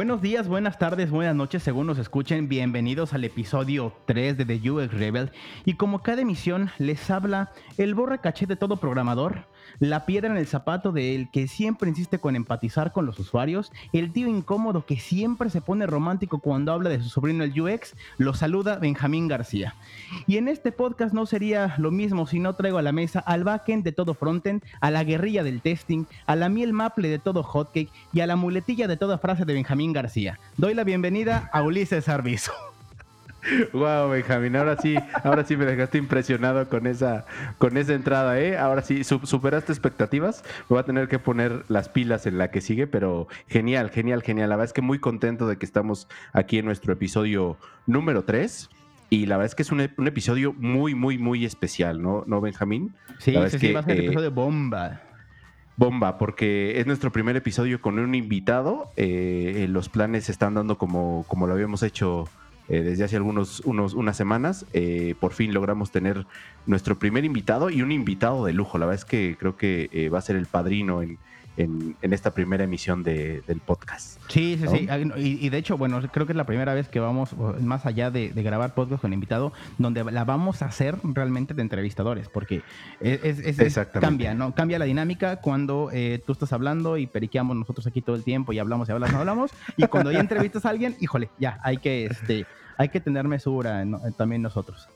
Buenos días, buenas tardes, buenas noches, según nos escuchen. Bienvenidos al episodio 3 de The UX Rebel. Y como cada emisión, les habla el borra caché de todo programador, la piedra en el zapato del que siempre insiste con empatizar con los usuarios, el tío incómodo que siempre se pone romántico cuando habla de su sobrino el UX, lo saluda Benjamín García. Y en este podcast no sería lo mismo si no traigo a la mesa al backend de todo frontend, a la guerrilla del testing, a la miel maple de todo hotcake y a la muletilla de toda frase de Benjamín García. Doy la bienvenida a Ulises Arbizo. Wow, Benjamín, ahora sí, ahora sí me dejaste impresionado con esa, con esa entrada, ¿eh? Ahora sí, superaste expectativas. Me voy a tener que poner las pilas en la que sigue, pero genial, genial, genial. La verdad es que muy contento de que estamos aquí en nuestro episodio número 3. Y la verdad es que es un, episodio muy, muy, muy especial, ¿no, ¿No Benjamín? Sí, sí, sí, va a ser un episodio bomba bomba, porque es nuestro primer episodio con un invitado. Eh, los planes se están dando como, como lo habíamos hecho eh, desde hace algunos unos, unas semanas. Eh, por fin logramos tener nuestro primer invitado y un invitado de lujo. La verdad es que creo que eh, va a ser el padrino en, en, esta primera emisión del podcast. Sí, sí, sí. Y, de hecho, bueno, creo que es la primera vez que vamos, más allá de, grabar podcast con invitado, donde la vamos a hacer realmente de entrevistadores, porque es, cambia, ¿no? Cambia la dinámica cuando tú estás hablando y periqueamos nosotros aquí todo el tiempo y hablamos y hablamos, y hablamos, y cuando ya entrevistas a alguien, híjole, ya, hay que, este, hay que tener mesura también nosotros.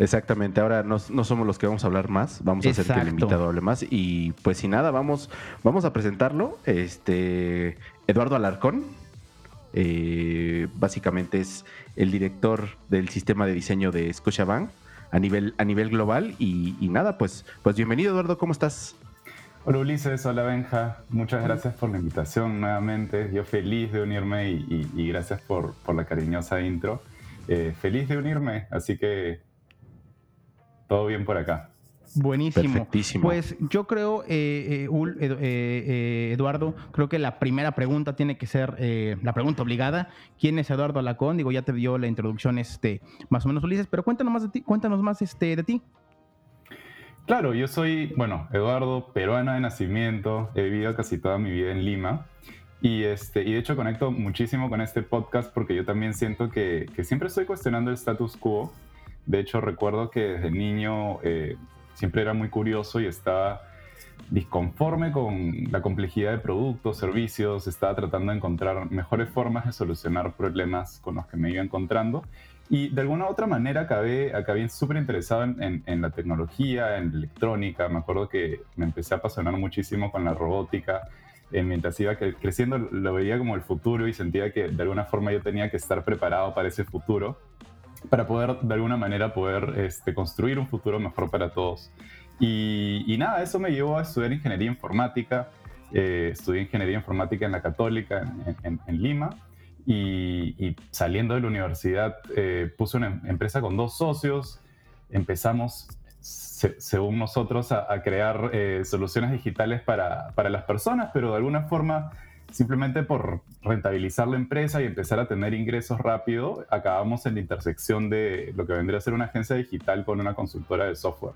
Exactamente, ahora no, somos los que vamos a hablar más, vamos a hacer que el invitado hable más. Y pues sin nada, vamos, vamos a presentarlo. Este Eduardo Alarcón, eh, básicamente es el director del sistema de diseño de Scotiabank a nivel, a nivel global. Y, nada, pues, pues bienvenido Eduardo, ¿cómo estás? Hola Ulises, hola Benja, muchas gracias por la invitación nuevamente. Yo feliz de unirme y, gracias por, la cariñosa intro. Eh, feliz de unirme, así que todo bien por acá. Buenísimo. Perfectísimo. Pues yo creo, eh, eh, Eduardo, creo que la primera pregunta tiene que ser la pregunta obligada. ¿Quién es Eduardo Alacón? Digo, ya te dio la introducción este, más o menos Ulises, pero cuéntanos más de ti, cuéntanos más este, de ti. Claro, yo soy, bueno, Eduardo, peruano de nacimiento, he vivido casi toda mi vida en Lima y, este, y de hecho conecto muchísimo con este podcast porque yo también siento que, que siempre estoy cuestionando el status quo. De hecho, recuerdo que desde niño eh, siempre era muy curioso y estaba disconforme con la complejidad de productos, servicios, estaba tratando de encontrar mejores formas de solucionar problemas con los que me iba encontrando y de alguna u otra manera acabé, acabé súper interesado en, en, la tecnología, en electrónica. Me acuerdo que me empecé a apasionar muchísimo con la robótica. Eh, mientras iba creciendo lo veía como el futuro y sentía que de alguna forma yo tenía que estar preparado para ese futuro, para poder de alguna manera poder este, construir un futuro mejor para todos. Y, y, nada, eso me llevó a estudiar ingeniería informática. Eh, estudié ingeniería informática en la Católica en, en Lima y, saliendo de la universidad eh, puse una empresa con dos socios, empezamos, según nosotros, a, crear eh, soluciones digitales para, para, las personas, pero de alguna forma, simplemente por rentabilizar la empresa y empezar a tener ingresos rápido, acabamos en la intersección de lo que vendría a ser una agencia digital con una consultora de software.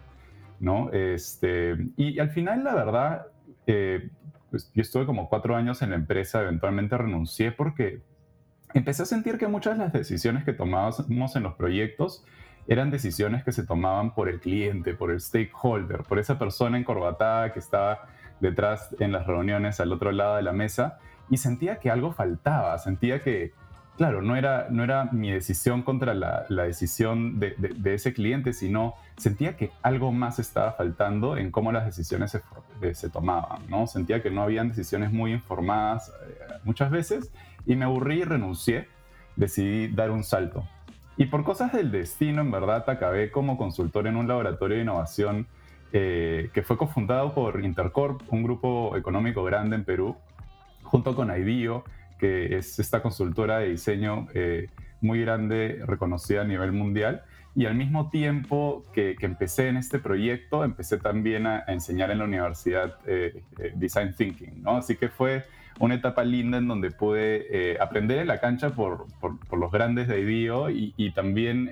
¿no? Este, y, al final, la verdad, eh, pues, yo estuve como cuatro años en la empresa, eventualmente renuncié porque empecé a sentir que muchas de las decisiones que tomábamos en los proyectos eran decisiones que se tomaban por el cliente, por el stakeholder, por esa persona encorbatada que estaba detrás en las reuniones al otro lado de la mesa y sentía que algo faltaba, sentía que, claro, no era, no era mi decisión contra la, decisión de, ese cliente, sino sentía que algo más estaba faltando en cómo las decisiones se, se tomaban, ¿no? Sentía que no habían decisiones muy informadas eh, muchas veces y me aburrí y renuncié. Decidí dar un salto. Y por cosas del destino, en verdad, acabé como consultor en un laboratorio de innovación eh, que fue cofundado por Intercorp, un grupo económico grande en Perú, junto con IBIO, que es esta consultora de diseño eh, muy grande, reconocida a nivel mundial. Y al mismo tiempo que, empecé en este proyecto, empecé también a, enseñar en la universidad eh, eh, Design Thinking, ¿no? Así que fue una etapa linda en donde pude aprender en la cancha por, por, los grandes de IDEO y, también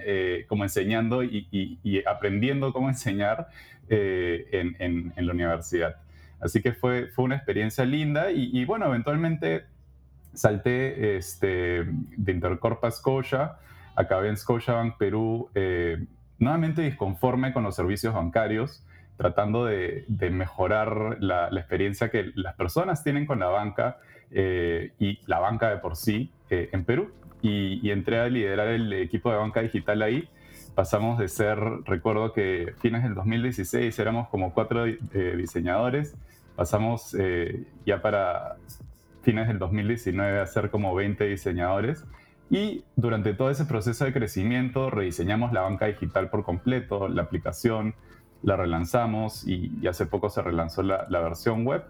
como enseñando y, aprendiendo cómo enseñar en, en, la universidad. Así que fue, fue una experiencia linda y, bueno, eventualmente salté este, de Intercorp a Scotia, acabé en Scotiabank Perú, eh, nuevamente disconforme con los servicios bancarios, tratando de, mejorar la, experiencia que las personas tienen con la banca eh, y la banca de por sí eh, en Perú. Y, entré a liderar el equipo de banca digital ahí. Pasamos de ser, recuerdo que fines del 2016 éramos como cuatro diseñadores, pasamos ya para fines del 2019 a ser como 20 diseñadores y durante todo ese proceso de crecimiento rediseñamos la banca digital por completo, la aplicación, la relanzamos y, hace poco se relanzó la, versión web.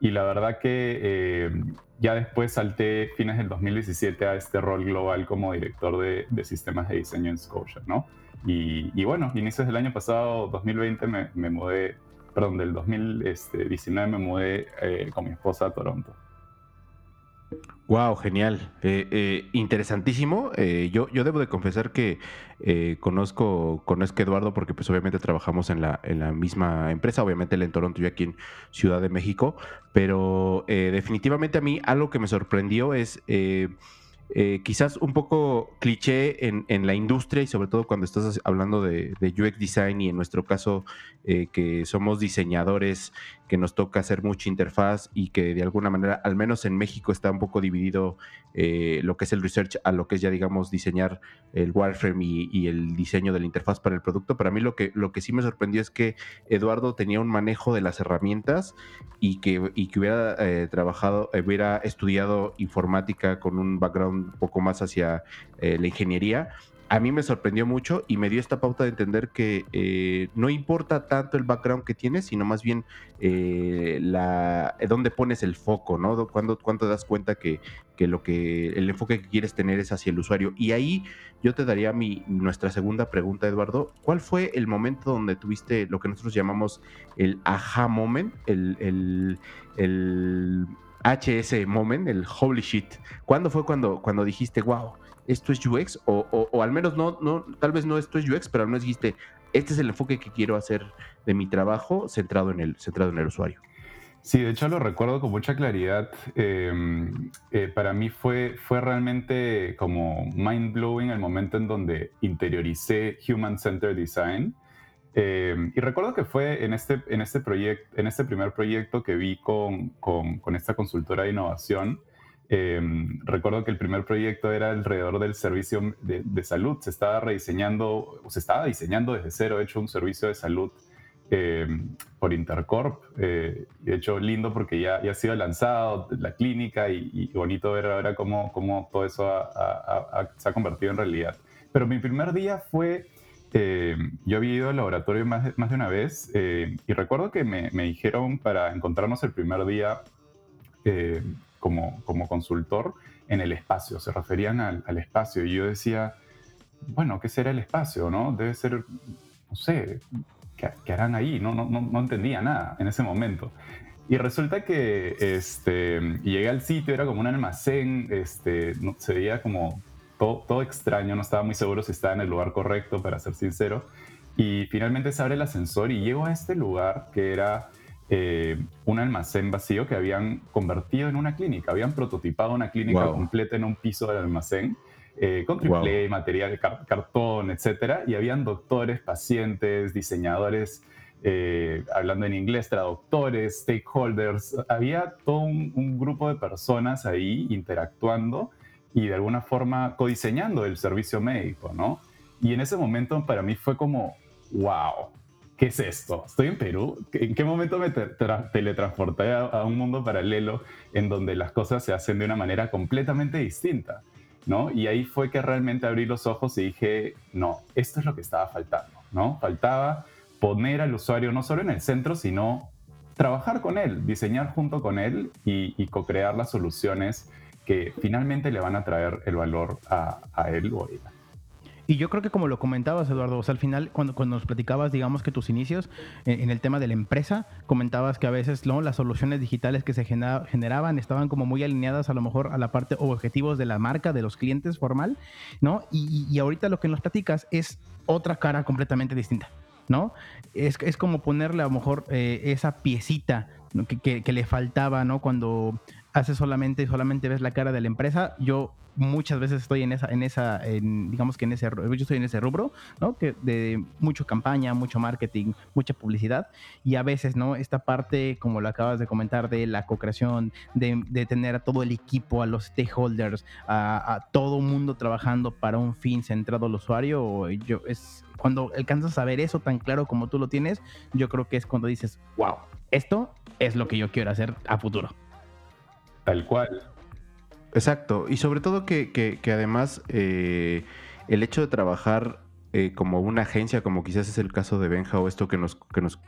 Y la verdad que eh, ya después salté fines del 2017 a este rol global como director de, sistemas de diseño en Scotia, ¿no? Y, bueno, inicios del año pasado, 2020, me, mudé, perdón, del 2019 este, me mudé eh, con mi esposa a Toronto. Wow, genial, eh, eh, interesantísimo. Eh, yo, yo debo de confesar que conozco, conozco a Eduardo porque pues obviamente trabajamos en la, en la misma empresa, obviamente él en Toronto y aquí en Ciudad de México, pero definitivamente a mí algo que me sorprendió es quizás un poco cliché en, la industria y sobre todo cuando estás hablando de, UX design y en nuestro caso que somos diseñadores, que nos toca hacer mucha interfaz y que de alguna manera, al menos en México, está un poco dividido eh, lo que es el research a lo que es ya, digamos, diseñar el wireframe y, el diseño de la interfaz para el producto. Para mí lo que, lo que sí me sorprendió es que Eduardo tenía un manejo de las herramientas y que, y que hubiera trabajado, hubiera estudiado informática con un background un poco más hacia eh, la ingeniería, a mí me sorprendió mucho y me dio esta pauta de entender que eh, no importa tanto el background que tienes, sino más bien eh, la, dónde pones el foco, ¿no? Cuando, te das cuenta que, que, lo que el enfoque que quieres tener es hacia el usuario. Y ahí yo te daría mi, nuestra segunda pregunta, Eduardo. ¿Cuál fue el momento donde tuviste lo que nosotros llamamos el aha moment, el, el, el HS moment, el holy shit. ¿Cuándo fue cuando, cuando dijiste, wow, esto es UX? O, o, al menos no, no, tal vez no esto es UX, pero al menos dijiste, este es el enfoque que quiero hacer de mi trabajo centrado en el, centrado en el usuario. Sí, de hecho lo recuerdo con mucha claridad. Em, eh, para mí fue, fue realmente como mind blowing el momento en donde interioricé Human Centered Design eh, y recuerdo que fue en este, en, este en este primer proyecto que vi con, con, esta consultora de innovación. Eh, recuerdo que el primer proyecto era alrededor del servicio de, de, salud. Se estaba rediseñando, se estaba diseñando desde cero, hecho un servicio de salud eh, por Intercorp. de hecho, lindo porque ya, ya ha sido lanzado la clínica y, bonito ver ahora cómo, cómo todo eso se ha convertido en realidad. Pero mi primer día fue eh, yo había ido al laboratorio más de, más de una vez eh, y recuerdo que me, me, dijeron para encontrarnos el primer día eh, como, como consultor en el espacio, se referían al, al, espacio y yo decía, bueno, ¿qué será el espacio? ¿no? Debe ser, no sé, ¿qué, harán ahí? No, no, no, entendía nada en ese momento. Y resulta que este, llegué al sitio, era como un almacén, este, no, se veía como todo, extraño, no estaba muy seguro si estaba en el lugar correcto, para ser sincero. Y finalmente se abre el ascensor y llego a este lugar que era eh, un almacén vacío que habían convertido en una clínica. Habían prototipado una clínica completa en un piso del almacén. Eh, con triple material, cartón, etcétera, y habían doctores, pacientes, diseñadores, eh, hablando en inglés, traductores, stakeholders, había todo un, grupo de personas ahí interactuando y de alguna forma codiseñando el servicio médico, ¿no? Y en ese momento para mí fue como, wow, ¿qué es esto? Estoy en Perú. ¿En qué momento me teletransporté a, un mundo paralelo en donde las cosas se hacen de una manera completamente distinta? ¿no? Y ahí fue que realmente abrí los ojos y dije, no, esto es lo que estaba faltando, ¿no? Faltaba poner al usuario no solo en el centro, sino trabajar con él, diseñar junto con él y, y co-crear las soluciones que finalmente le van a traer el valor a, a él o a ella. Y yo creo que como lo comentabas, Eduardo, o sea, al final, cuando, cuando nos platicabas, digamos que tus inicios en, el tema de la empresa, comentabas que a veces ¿no? las soluciones digitales que se generaban estaban como muy alineadas a lo mejor a la parte o objetivos de la marca, de los clientes formal, ¿no? Y, y ahorita lo que nos platicas es otra cara completamente distinta. ¿no? Es, es como ponerle a lo mejor eh, esa piecita que, que, que, le faltaba, ¿no? Cuando haces solamente, solamente ves la cara de la empresa. Yo muchas veces estoy en esa, en esa, digamos que en ese, yo estoy en ese rubro, ¿no? Que de mucho campaña, mucho marketing, mucha publicidad y a veces, ¿no? Esta parte, como lo acabas de comentar, de la co-creación, de, de, tener a todo el equipo, a los stakeholders, a, a todo mundo trabajando para un fin centrado al usuario, yo es cuando alcanzas a ver eso tan claro como tú lo tienes, yo creo que es cuando dices, wow, esto es lo que yo quiero hacer a futuro. Tal cual. Exacto, y sobre todo que, que, que además eh, el hecho de trabajar eh, como una agencia, como quizás es el caso de Benja o esto que nos, que nos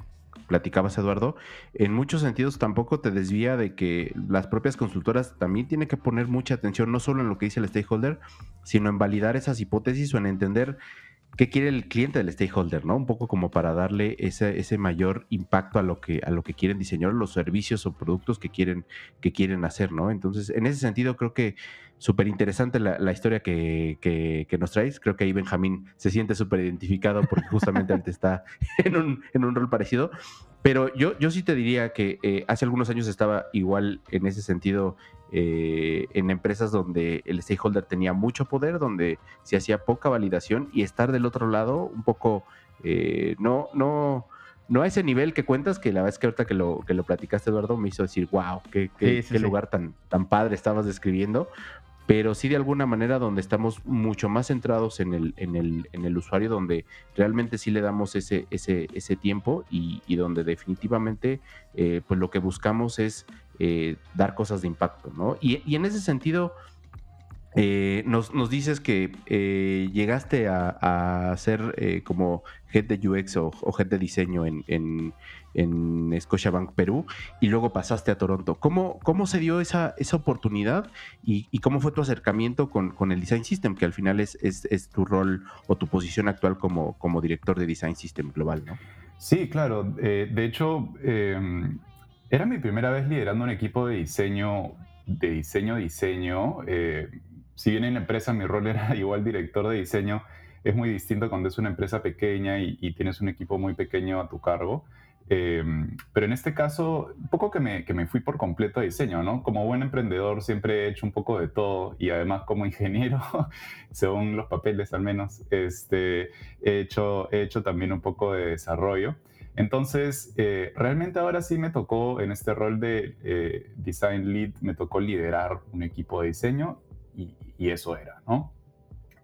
platicabas, Eduardo, en muchos sentidos tampoco te desvía de que las propias consultoras también tienen que poner mucha atención, no solo en lo que dice el stakeholder, sino en validar esas hipótesis o en entender qué quiere el cliente del stakeholder, ¿no? Un poco como para darle ese, ese mayor impacto a lo que a lo que quieren diseñar, los servicios o productos que quieren que quieren hacer, ¿no? Entonces, en ese sentido creo que súper interesante la, la, historia que, que, que, nos traes. Creo que ahí Benjamín se siente súper identificado porque justamente él está en un, en un rol parecido. Pero yo, yo sí te diría que eh, hace algunos años estaba igual en ese sentido eh, en empresas donde el stakeholder tenía mucho poder, donde se hacía poca validación y estar del otro lado un poco, eh, no, no, no a ese nivel que cuentas, que la verdad es que ahorita que lo, que lo platicaste, Eduardo, me hizo decir, wow, qué, qué, sí, sí, qué sí. lugar tan, tan padre estabas describiendo, pero sí de alguna manera donde estamos mucho más centrados en el, en el, en el usuario, donde realmente sí le damos ese, ese, ese tiempo y, y donde definitivamente eh, pues lo que buscamos es eh, dar cosas de impacto, ¿no? Y, y en ese sentido, eh, nos, nos, dices que llegaste a, a ser como head de UX o, o head de diseño en, en, Scotiabank Perú y luego pasaste a Toronto. ¿Cómo, cómo se dio esa, esa oportunidad y, y, cómo fue tu acercamiento con, con, el Design System, que al final es, es, es, tu rol o tu posición actual como, como director de Design System global, ¿no? Sí, claro. de hecho, em, era mi primera vez liderando un equipo de diseño, de diseño, diseño. Eh, si bien en la empresa mi rol era igual director de diseño, es muy distinto cuando es una empresa pequeña y, y tienes un equipo muy pequeño a tu cargo. Eh, pero en este caso, un poco que me, que me, fui por completo a diseño, ¿no? Como buen emprendedor siempre he hecho un poco de todo y además como ingeniero, según los papeles al menos, este, he, hecho, he hecho también un poco de desarrollo. Entonces, eh, realmente ahora sí me tocó en este rol de eh, design lead, me tocó liderar un equipo de diseño y, y, eso era, ¿no?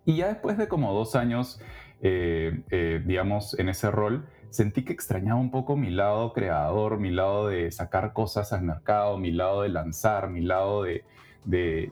Y ya después de como dos años, eh, eh, digamos, en ese rol, sentí que extrañaba un poco mi lado creador, mi lado de sacar cosas al mercado, mi lado de lanzar, mi lado de,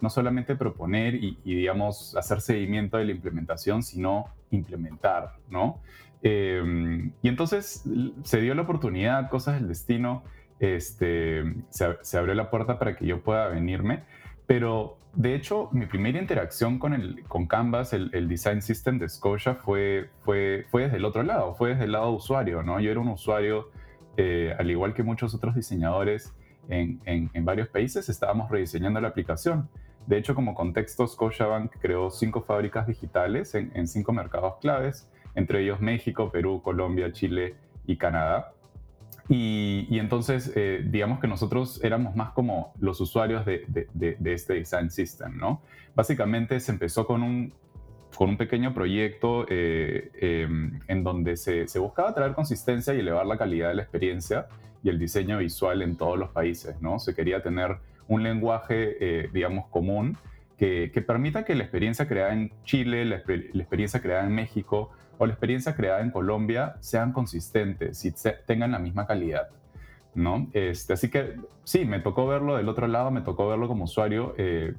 no solamente proponer y, digamos, hacer seguimiento de la implementación, sino implementar, ¿no? Eh, y entonces se dio la oportunidad, cosas del destino, este, se, se, abrió la puerta para que yo pueda venirme, pero de hecho mi primera interacción con, el, con Canvas, el, Design System de Scotia, fue, fue, fue desde el otro lado, fue desde el lado usuario, ¿no? Yo era un usuario, eh, al igual que muchos otros diseñadores en, en, en varios países, estábamos rediseñando la aplicación. De hecho, como contexto, Scotiabank creó cinco fábricas digitales en, en cinco mercados claves entre ellos México, Perú, Colombia, Chile y Canadá. Y, y entonces, eh, digamos que nosotros éramos más como los usuarios de, de, de, de, este design system, ¿no? Básicamente se empezó con un, con un pequeño proyecto eh, eh, en donde se, se, buscaba traer consistencia y elevar la calidad de la experiencia y el diseño visual en todos los países, ¿no? Se quería tener un lenguaje, eh, digamos, común que, que, permita que la experiencia creada en Chile, la, la experiencia creada en México, o la experiencia creada en Colombia sean consistentes y tengan la misma calidad. ¿no? Este, así que sí, me tocó verlo del otro lado, me tocó verlo como usuario. Eh,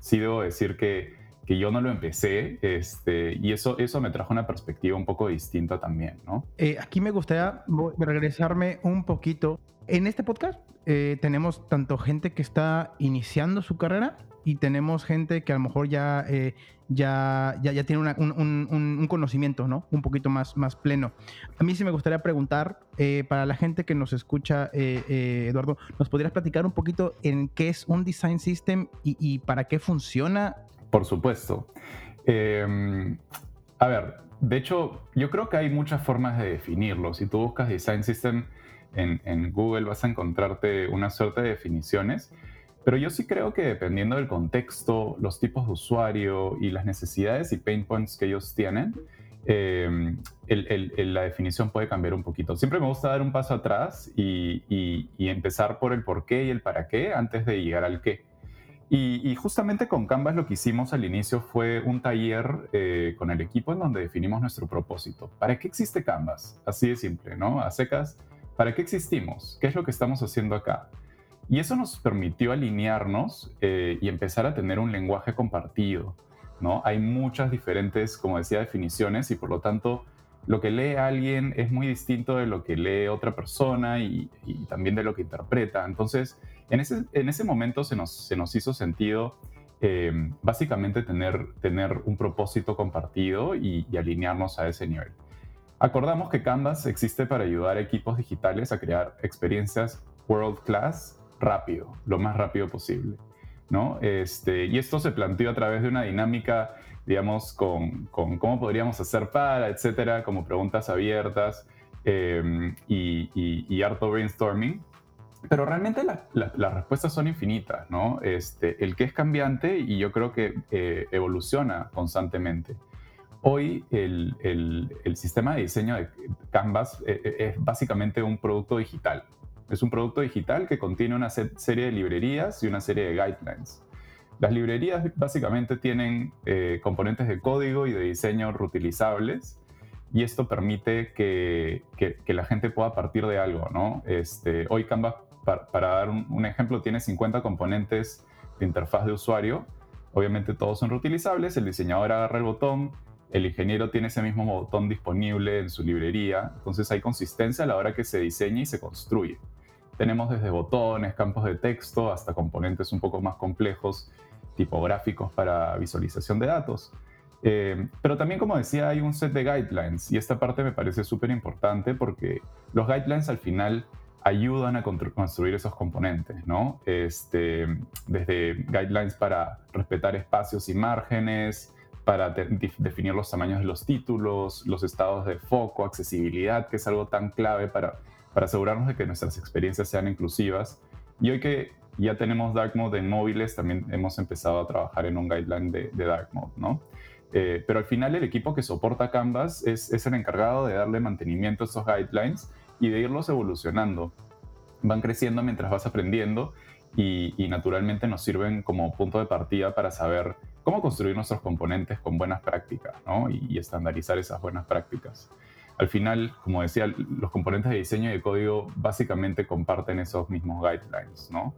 sí debo decir que, que, yo no lo empecé este, y eso, eso me trajo una perspectiva un poco distinta también. ¿no? Eh, aquí me gustaría regresarme un poquito. En este podcast eh, tenemos tanto gente que está iniciando su carrera y tenemos gente que a lo mejor ya, eh, ya, ya, ya, tiene un, conocimiento, ¿no? Un poquito más, más pleno. A mí sí me gustaría preguntar, eh, para la gente que nos escucha, eh, Eduardo, ¿nos podrías platicar un poquito en qué es un design system y, para qué funciona? Por supuesto. Em, a ver, de hecho, yo creo que hay muchas formas de definirlo. Si tú buscas design system en, en Google, vas a encontrarte una suerte de definiciones pero yo sí creo que dependiendo del contexto, los tipos de usuario y las necesidades y pain points que ellos tienen, em, la definición puede cambiar un poquito. Siempre me gusta dar un paso atrás y, empezar por el por qué y el para qué antes de llegar al qué. Y, justamente con Canvas lo que hicimos al inicio fue un taller eh, con el equipo en donde definimos nuestro propósito. ¿Para qué existe Canvas? Así de simple, ¿no? A secas, ¿para qué existimos? ¿Qué es lo que estamos haciendo acá? Y eso nos permitió alinearnos eh, y empezar a tener un lenguaje compartido. ¿no? Hay muchas diferentes, como decía, definiciones y por lo tanto lo que lee alguien es muy distinto de lo que lee otra persona y, también de lo que interpreta. Entonces, en ese, en ese momento se nos, se nos hizo sentido eh, básicamente tener, tener un propósito compartido y, y alinearnos a ese nivel. Acordamos que Canvas existe para ayudar a equipos digitales a crear experiencias world class rápido, lo más rápido posible. ¿no? Este, y esto se planteó a través de una dinámica, digamos, con, con cómo podríamos hacer para, etcétera, como preguntas abiertas em, y, y, harto brainstorming. Pero realmente las respuestas son infinitas, ¿no? Este, el que es cambiante y yo creo que eh, evoluciona constantemente. Hoy el, el, el, sistema de diseño de Canvas eh, eh, es básicamente un producto digital, es un producto digital que contiene una serie de librerías y una serie de guidelines. Las librerías básicamente tienen eh, componentes de código y de diseño reutilizables y esto permite que, la gente pueda partir de algo. ¿no? Este, hoy Canva, para, dar un, ejemplo, tiene 50 componentes de interfaz de usuario. Obviamente todos son reutilizables, el diseñador agarra el botón, el ingeniero tiene ese mismo botón disponible en su librería, entonces hay consistencia a la hora que se diseña y se construye. Tenemos desde botones, campos de texto, hasta componentes un poco más complejos, tipográficos para visualización de datos. Eh, pero también, como decía, hay un set de guidelines y esta parte me parece súper importante porque los guidelines al final ayudan a construir esos componentes, ¿no? Este, desde guidelines para respetar espacios y márgenes, para definir los tamaños de los títulos, los estados de foco, accesibilidad, que es algo tan clave para para asegurarnos de que nuestras experiencias sean inclusivas. Y hoy que ya tenemos Dark Mode en móviles, también hemos empezado a trabajar en un guideline de, Dark Mode, ¿no? Eh, pero al final el equipo que soporta Canvas es, el encargado de darle mantenimiento a esos guidelines y de irlos evolucionando. Van creciendo mientras vas aprendiendo y, naturalmente nos sirven como punto de partida para saber cómo construir nuestros componentes con buenas prácticas ¿no? y estandarizar esas buenas prácticas al final, como decía, los componentes de diseño y de código básicamente comparten esos mismos guidelines, ¿no?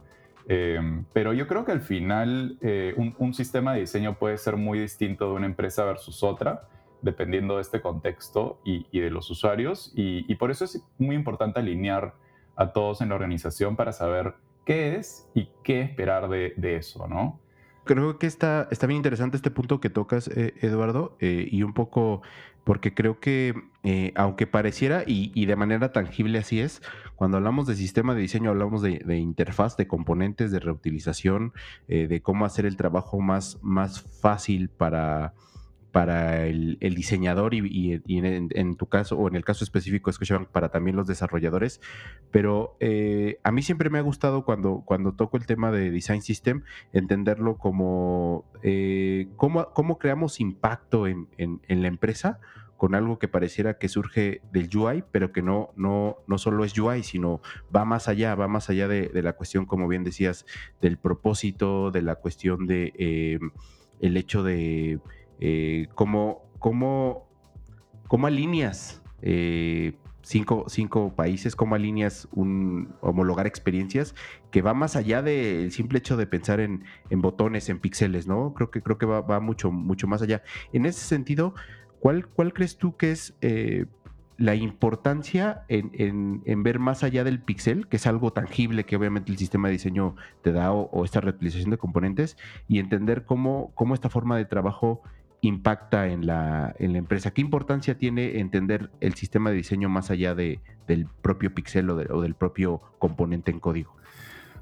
Eh, pero yo creo que al final eh, un, sistema de diseño puede ser muy distinto de una empresa versus otra, dependiendo de este contexto y, de los usuarios. Y, por eso es muy importante alinear a todos en la organización para saber qué es y qué esperar de, eso, ¿no? Creo que está, está bien interesante este punto que tocas, eh, Eduardo, y un poco porque creo que eh, aunque pareciera y, de manera tangible así es, cuando hablamos de sistema de diseño hablamos de, interfaz, de componentes, de reutilización, eh, de cómo hacer el trabajo más, más fácil para, para el, diseñador y, en, tu caso, o en el caso específico, escuchaban para también los desarrolladores. Pero eh, a mí siempre me ha gustado cuando, cuando toco el tema de Design System, entenderlo como cómo, cómo, creamos impacto en, en la empresa con algo que pareciera que surge del UI, pero que no, no, no solo es UI, sino va más allá, va más allá de, la cuestión, como bien decías, del propósito, de la cuestión de eh, el hecho de eh, cómo, cómo, alineas eh, cinco, cinco, países, cómo alineas un homologar experiencias que va más allá del simple hecho de pensar en, botones, en píxeles, ¿no? Creo que, creo que va, mucho, mucho más allá. En ese sentido, ¿Cuál, crees tú que es eh, la importancia en, ver más allá del pixel, que es algo tangible que obviamente el sistema de diseño te da o, esta reutilización de componentes, y entender cómo, cómo esta forma de trabajo impacta en la, en la empresa. ¿Qué importancia tiene entender el sistema de diseño más allá de, del propio pixel o, del propio componente en código?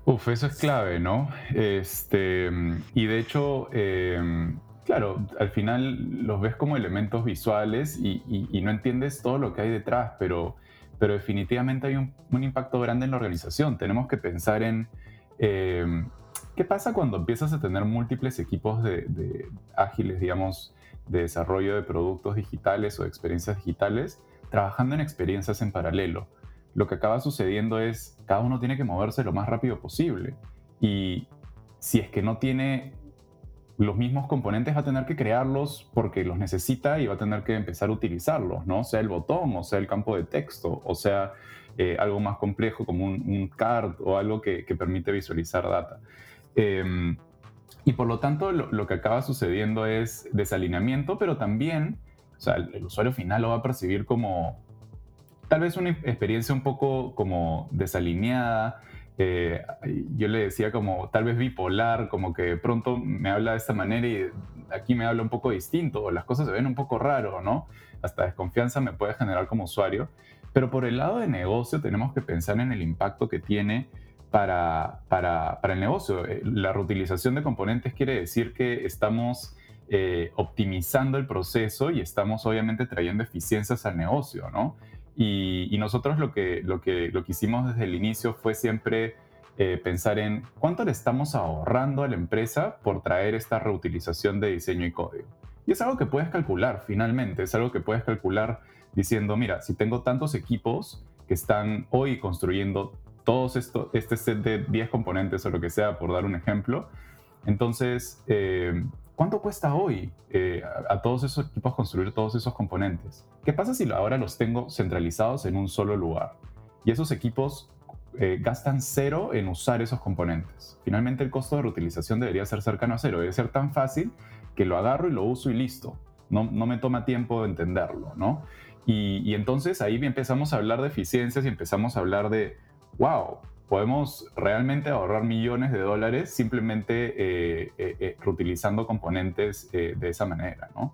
Uf, eso es clave, ¿no? Este, y de hecho, em, claro, al final los ves como elementos visuales y, no entiendes todo lo que hay detrás, pero, pero definitivamente hay un, impacto grande en la organización. Tenemos que pensar en em, ¿Qué pasa cuando empiezas a tener múltiples equipos de, ágiles, digamos, de desarrollo de productos digitales o de experiencias digitales, trabajando en experiencias en paralelo? Lo que acaba sucediendo es cada uno tiene que moverse lo más rápido posible. Y si es que no tiene los mismos componentes, va a tener que crearlos porque los necesita y va a tener que empezar a utilizarlos, ¿no? Sea el botón, o sea el campo de texto, o sea eh, algo más complejo como un, card o algo que permite visualizar data. Em, y por lo tanto, lo, que acaba sucediendo es desalineamiento, pero también, o sea, el, usuario final lo va a percibir como tal vez una experiencia un poco como desalineada. Eh, yo le decía como tal vez bipolar, como que pronto me habla de esta manera y aquí me habla un poco distinto, o las cosas se ven un poco raro, ¿no? Hasta desconfianza me puede generar como usuario. Pero por el lado de negocio tenemos que pensar en el impacto que tiene para, para, para el negocio. Eh, la reutilización de componentes quiere decir que estamos eh, optimizando el proceso y estamos obviamente trayendo eficiencias al negocio, ¿no? Y, nosotros lo que, lo, que, lo que hicimos desde el inicio fue siempre eh, pensar en cuánto le estamos ahorrando a la empresa por traer esta reutilización de diseño y código. Y es algo que puedes calcular finalmente, es algo que puedes calcular diciendo, mira, si tengo tantos equipos que están hoy construyendo todos esto, este set de 10 componentes o lo que sea, por dar un ejemplo. Entonces, eh, ¿cuánto cuesta hoy eh, a, todos esos equipos construir todos esos componentes? ¿Qué pasa si ahora los tengo centralizados en un solo lugar? Y esos equipos eh, gastan cero en usar esos componentes. Finalmente el costo de reutilización debería ser cercano a cero, debe ser tan fácil que lo agarro y lo uso y listo. No, no me toma tiempo entenderlo, ¿no? Y, y entonces ahí empezamos a hablar de eficiencias y empezamos a hablar de, wow, podemos realmente ahorrar millones de dólares simplemente eh, eh, eh, reutilizando componentes de esa manera, ¿no?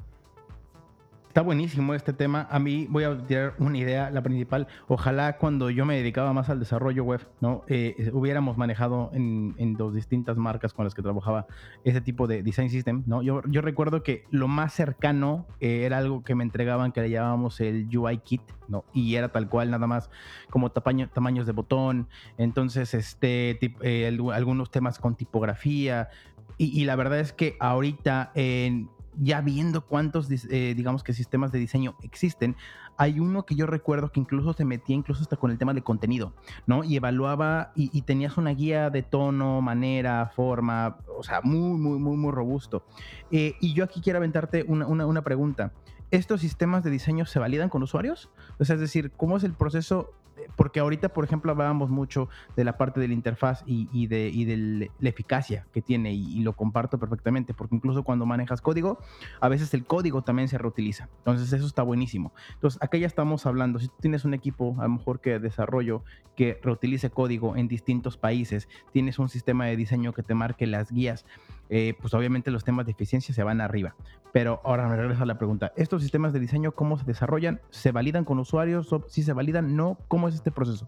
Está buenísimo este tema. A mí voy a tirar una idea, la principal. Ojalá cuando yo me dedicaba más al desarrollo web, ¿no? Eh, hubiéramos manejado en, dos distintas marcas con las que trabajaba ese tipo de design system, ¿no? Yo, recuerdo que lo más cercano eh, era algo que me entregaban que le llamábamos el UI kit, ¿no? Y era tal cual, nada más como tamaños de botón. Entonces, este, eh, algunos temas con tipografía. Y, y la verdad es que ahorita en ya viendo cuántos, eh, digamos que sistemas de diseño existen, hay uno que yo recuerdo que incluso se metía incluso hasta con el tema de contenido, ¿no? Y evaluaba y, tenías una guía de tono, manera, forma, o sea, muy, muy, muy, muy robusto. Eh, y yo aquí quiero aventarte una, una pregunta. ¿Estos sistemas de diseño se validan con usuarios? O sea, es decir, ¿cómo es el proceso porque ahorita, por ejemplo, hablábamos mucho de la parte de la interfaz y, de, la eficacia que tiene y, lo comparto perfectamente, porque incluso cuando manejas código, a veces el código también se reutiliza. Entonces eso está buenísimo. Entonces acá ya estamos hablando, si tú tienes un equipo a lo mejor que desarrollo que reutilice código en distintos países, tienes un sistema de diseño que te marque las guías, eh, pues obviamente los temas de eficiencia se van arriba. Pero ahora me regreso a la pregunta, ¿estos sistemas de diseño cómo se desarrollan? ¿Se validan con usuarios? Si se validan, no, ¿cómo es este proceso?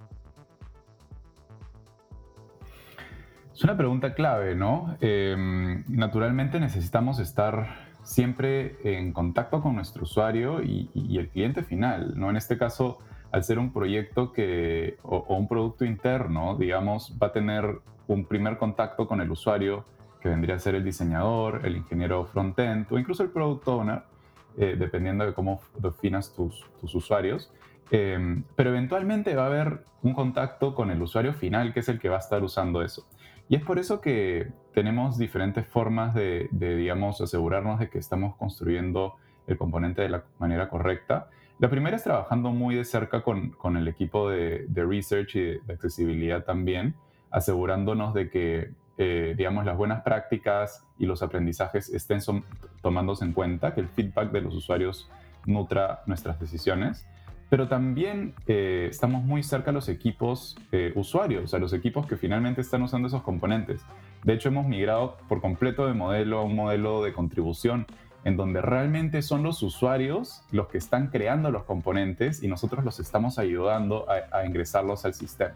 Es una pregunta clave, ¿no? Em, naturalmente necesitamos estar siempre en contacto con nuestro usuario y, el cliente final, ¿no? En este caso, al ser un proyecto que, o, o, un producto interno, digamos, va a tener un primer contacto con el usuario que vendría a ser el diseñador, el ingeniero front-end o incluso el product owner, eh, dependiendo de cómo definas tus, tus usuarios. Em, pero eventualmente va a haber un contacto con el usuario final, que es el que va a estar usando eso. Y es por eso que tenemos diferentes formas de, digamos, asegurarnos de que estamos construyendo el componente de la manera correcta. La primera es trabajando muy de cerca con, con el equipo de, de, research y de, accesibilidad también, asegurándonos de que, eh, digamos, las buenas prácticas y los aprendizajes estén tomándose en cuenta, que el feedback de los usuarios nutra nuestras decisiones. pero también eh, estamos muy cerca a los equipos eh, usuarios, a los equipos que finalmente están usando esos componentes. De hecho, hemos migrado por completo de modelo a un modelo de contribución en donde realmente son los usuarios los que están creando los componentes y nosotros los estamos ayudando a, ingresarlos al sistema.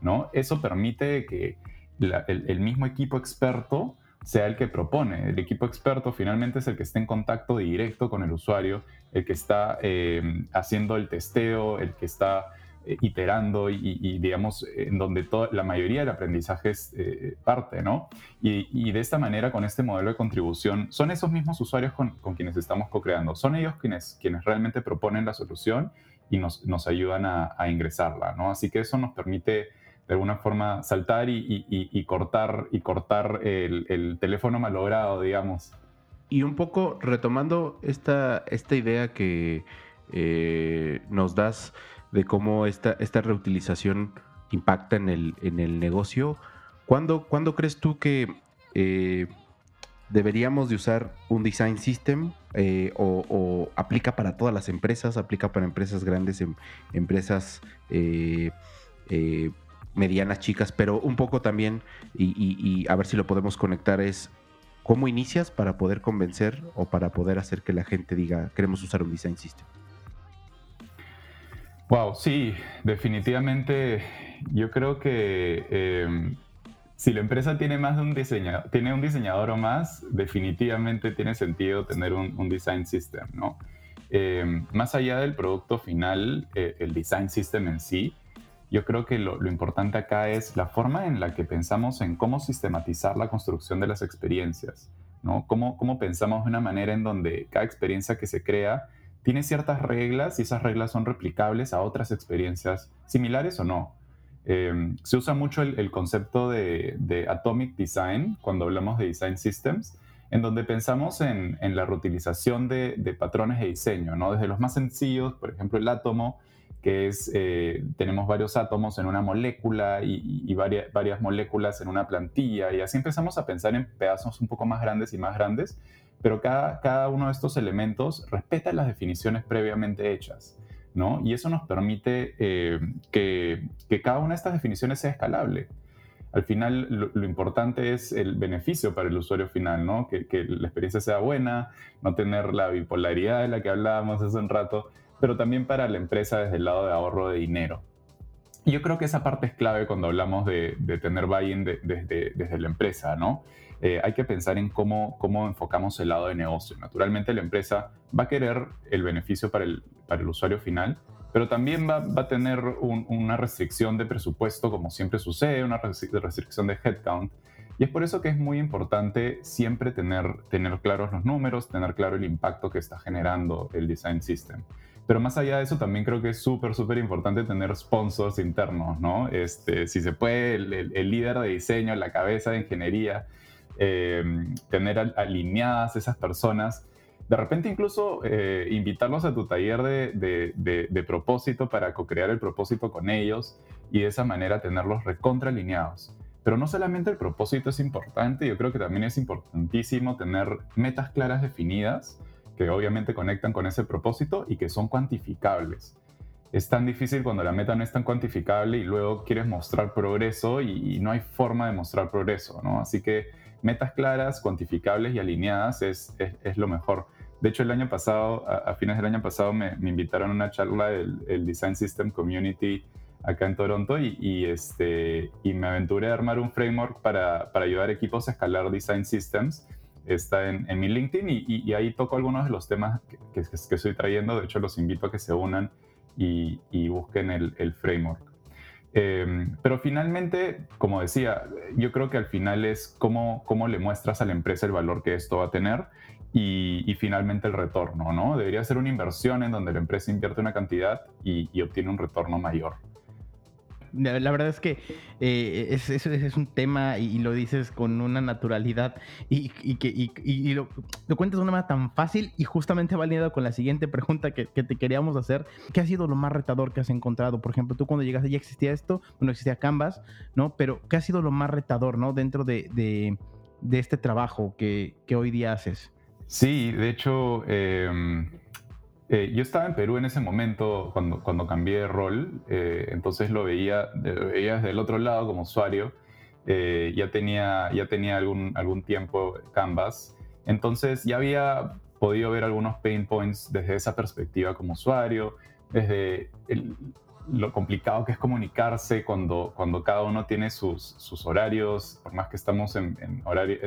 ¿no? Eso permite que el, mismo equipo experto sea el que propone. El equipo experto finalmente es el que está en contacto directo con el usuario, el que está eh, haciendo el testeo, el que está eh, iterando y, digamos, en donde la mayoría del aprendizaje es eh, parte, ¿no? Y, de esta manera, con este modelo de contribución, son esos mismos usuarios con, quienes estamos co-creando, son ellos quienes, quienes realmente proponen la solución y nos, nos ayudan a, ingresarla, ¿no? Así que eso nos permite de alguna forma saltar y, cortar, y cortar el, teléfono malogrado, digamos. Y un poco retomando esta, esta idea que eh, nos das de cómo esta, esta reutilización impacta en el, en el negocio. ¿Cuándo, crees tú que eh, deberíamos de usar un design system eh, o, aplica para todas las empresas, aplica para empresas grandes, em, empresas eh, medianas, chicas, pero un poco también, y, a ver si lo podemos conectar, es cómo inicias para poder convencer o para poder hacer que la gente diga, queremos usar un design system. Wow, sí, definitivamente yo creo que em, si la empresa tiene más de un diseñador, tiene un diseñador o más, definitivamente tiene sentido tener un, design system, ¿no? Em, más allá del producto final, eh, el design system en sí, yo creo que lo, importante acá es la forma en la que pensamos en cómo sistematizar la construcción de las experiencias, ¿no? Cómo, cómo pensamos de una manera en donde cada experiencia que se crea tiene ciertas reglas y esas reglas son replicables a otras experiencias similares o no. Em, se usa mucho el, concepto de, Atomic Design cuando hablamos de Design Systems, en donde pensamos en, la reutilización de, patrones de diseño, ¿no? desde los más sencillos, por ejemplo el átomo, que es, eh, tenemos varios átomos en una molécula y, varias, varias moléculas en una plantilla, y así empezamos a pensar en pedazos un poco más grandes y más grandes, pero cada, cada uno de estos elementos respeta las definiciones previamente hechas. ¿no? Y eso nos permite eh, que, que, cada una de estas definiciones sea escalable. Al final, lo, importante es el beneficio para el usuario final, ¿no? Que, que, la experiencia sea buena, no tener la bipolaridad de la que hablábamos hace un rato, pero también para la empresa desde el lado de ahorro de dinero. Yo creo que esa parte es clave cuando hablamos de, de tener buy-in desde, desde la empresa, ¿no? Eh, hay que pensar en cómo, cómo enfocamos el lado de negocio. Naturalmente la empresa va a querer el beneficio para el, para el usuario final, pero también va, va a tener una restricción de presupuesto, como siempre sucede, una restricción de headcount. Y es por eso que es muy importante siempre tener, tener claros los números, tener claro el impacto que está generando el design system. Pero más allá de eso, también creo que es súper, súper importante tener sponsors internos, ¿no? Este, si se puede, el, el líder de diseño, la cabeza de ingeniería, eh, tener alineadas esas personas. De repente incluso eh, invitarlos a tu taller de, propósito para co-crear el propósito con ellos y de esa manera tenerlos recontra alineados. Pero no solamente el propósito es importante, yo creo que también es importantísimo tener metas claras definidas que obviamente conectan con ese propósito y que son cuantificables. Es tan difícil cuando la meta no es tan cuantificable y luego quieres mostrar progreso y, y no hay forma de mostrar progreso, ¿no? Así que metas claras, cuantificables y alineadas es, es, lo mejor. De hecho, el año pasado, a, fines del año pasado, me, me, invitaron a una charla del Design System Community acá en Toronto y, este, y me aventuré a armar un framework para, para ayudar equipos a escalar Design Systems. Está en, en mi LinkedIn y, y, ahí toco algunos de los temas que, que, estoy trayendo. De hecho, los invito a que se unan y, busquen el, el framework. Em, pero finalmente, como decía, yo creo que al final es cómo, cómo le muestras a la empresa el valor que esto va a tener y, finalmente el retorno, ¿no? Debería ser una inversión en donde la empresa invierte una cantidad y obtiene un retorno mayor. La, verdad es que eh, es, es, un tema y, lo dices con una naturalidad y, que y, lo, cuentas de una manera tan fácil y justamente va alineado con la siguiente pregunta que, te queríamos hacer. ¿Qué ha sido lo más retador que has encontrado? Por ejemplo, tú cuando llegaste ya existía esto, bueno, existía Canvas, ¿no? Pero ¿qué ha sido lo más retador, ¿no? Dentro de, de, este trabajo que, que, hoy día haces. Sí, de hecho... Em, eh, yo estaba en Perú en ese momento cuando, cuando cambié de rol, eh, entonces lo veía, veía desde el otro lado como usuario. Eh, ya tenía, ya tenía algún, algún tiempo Canvas, entonces ya había podido ver algunos pain points desde esa perspectiva como usuario, desde lo complicado que es comunicarse cuando, cuando cada uno tiene sus, sus horarios, por más que estamos en,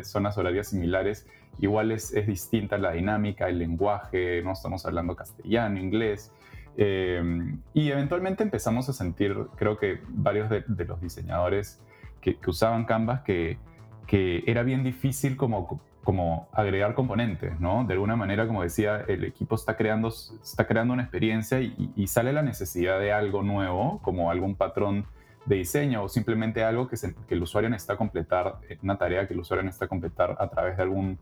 zonas horarias similares, igual es, distinta la dinámica, el lenguaje, no estamos hablando castellano, inglés. Em, y eventualmente empezamos a sentir, creo que varios de, los diseñadores que, que, usaban Canvas, que, que era bien difícil como, como agregar componentes, ¿no? De alguna manera, como decía, el equipo está creando, está creando una experiencia y, y sale la necesidad de algo nuevo, como algún patrón de diseño o simplemente algo que, que, el usuario necesita completar, una tarea que el usuario necesita completar a través de algún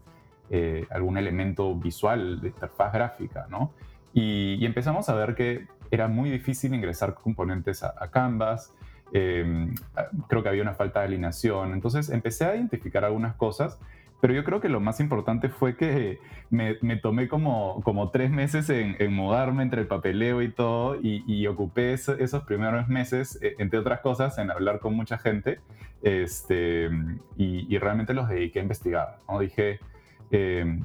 eh, algún elemento visual de interfaz gráfica, ¿no? Y, empezamos a ver que era muy difícil ingresar componentes a, Canvas, em, creo que había una falta de alineación, entonces empecé a identificar algunas cosas, pero yo creo que lo más importante fue que me, tomé como, como tres meses en, mudarme entre el papeleo y todo, y, ocupé esos primeros meses, e, entre otras cosas, en hablar con mucha gente, este, y, y realmente los dediqué a investigar, ¿no? Dije, eh,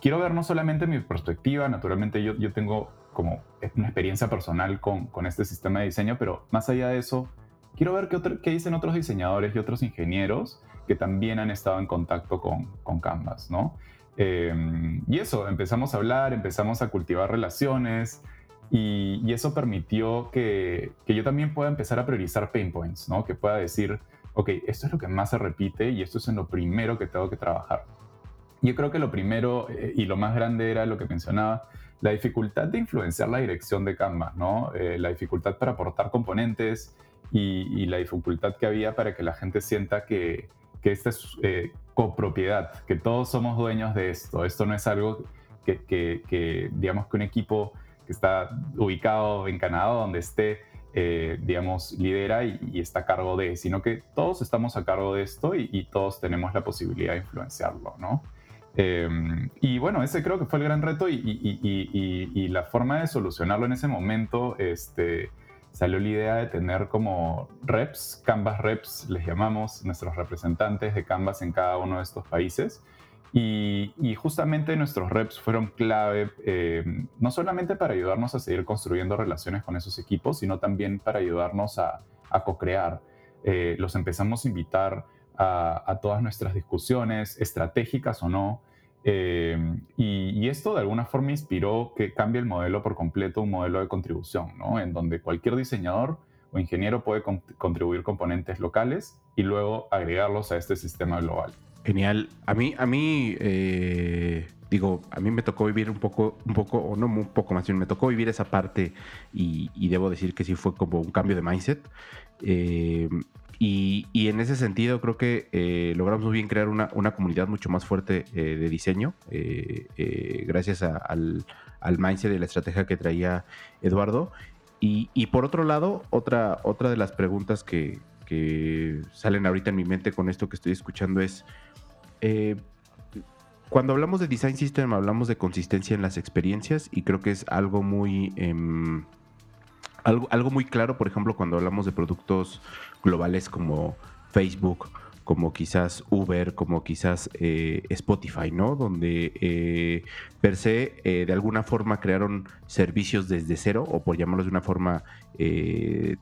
quiero ver no solamente mi perspectiva, naturalmente yo, yo tengo como una experiencia personal con, con, este sistema de diseño, pero más allá de eso, quiero ver qué, qué, dicen otros diseñadores y otros ingenieros que también han estado en contacto con, con Canvas, ¿no? Eh, y eso, empezamos a hablar, empezamos a cultivar relaciones y, y eso permitió que, que, yo también pueda empezar a priorizar pain points, ¿no? Que pueda decir, ok, esto es lo que más se repite y esto es en lo primero que tengo que trabajar. Yo creo que lo primero eh, y lo más grande era lo que mencionaba, la dificultad de influenciar la dirección de Canva, ¿no? Eh, la dificultad para aportar componentes y, la dificultad que había para que la gente sienta que, que esta es eh, copropiedad, que todos somos dueños de esto. Esto no es algo que, que, digamos, que un equipo que está ubicado en Canadá, donde esté, digamos, lidera y, está a cargo de, sino que todos estamos a cargo de esto y, y todos tenemos la posibilidad de influenciarlo, ¿no? Em, y bueno, ese creo que fue el gran reto y, la forma de solucionarlo en ese momento, este, salió la idea de tener como reps, Canvas reps, les llamamos, nuestros representantes de Canvas en cada uno de estos países. Y, justamente nuestros reps fueron clave, em, no solamente para ayudarnos a seguir construyendo relaciones con esos equipos, sino también para ayudarnos a, co-crear. Eh, los empezamos a invitar a, todas nuestras discusiones, estratégicas o no. Eh, y, esto de alguna forma inspiró que cambie el modelo por completo, un modelo de contribución, ¿no? en donde cualquier diseñador o ingeniero puede contribuir componentes locales y luego agregarlos a este sistema global. Genial. A mí, a mí eh, digo, a mí me tocó vivir un poco, un poco, o no un poco más bien, me tocó vivir esa parte y, debo decir que sí fue como un cambio de mindset. Eh, y, en ese sentido creo que eh, logramos muy bien crear una, comunidad mucho más fuerte eh, de diseño, eh, gracias al, mindset y la estrategia que traía Eduardo. Y, por otro lado, otra, otra de las preguntas que, salen ahorita en mi mente con esto que estoy escuchando es, cuando hablamos de Design System hablamos de consistencia en las experiencias y creo que es algo muy... Algo, algo muy claro, por ejemplo, cuando hablamos de productos globales como Facebook, como quizás Uber, como quizás eh, Spotify, ¿no? Donde eh, per se eh, de alguna forma crearon servicios desde cero, o por llamarlos de una forma,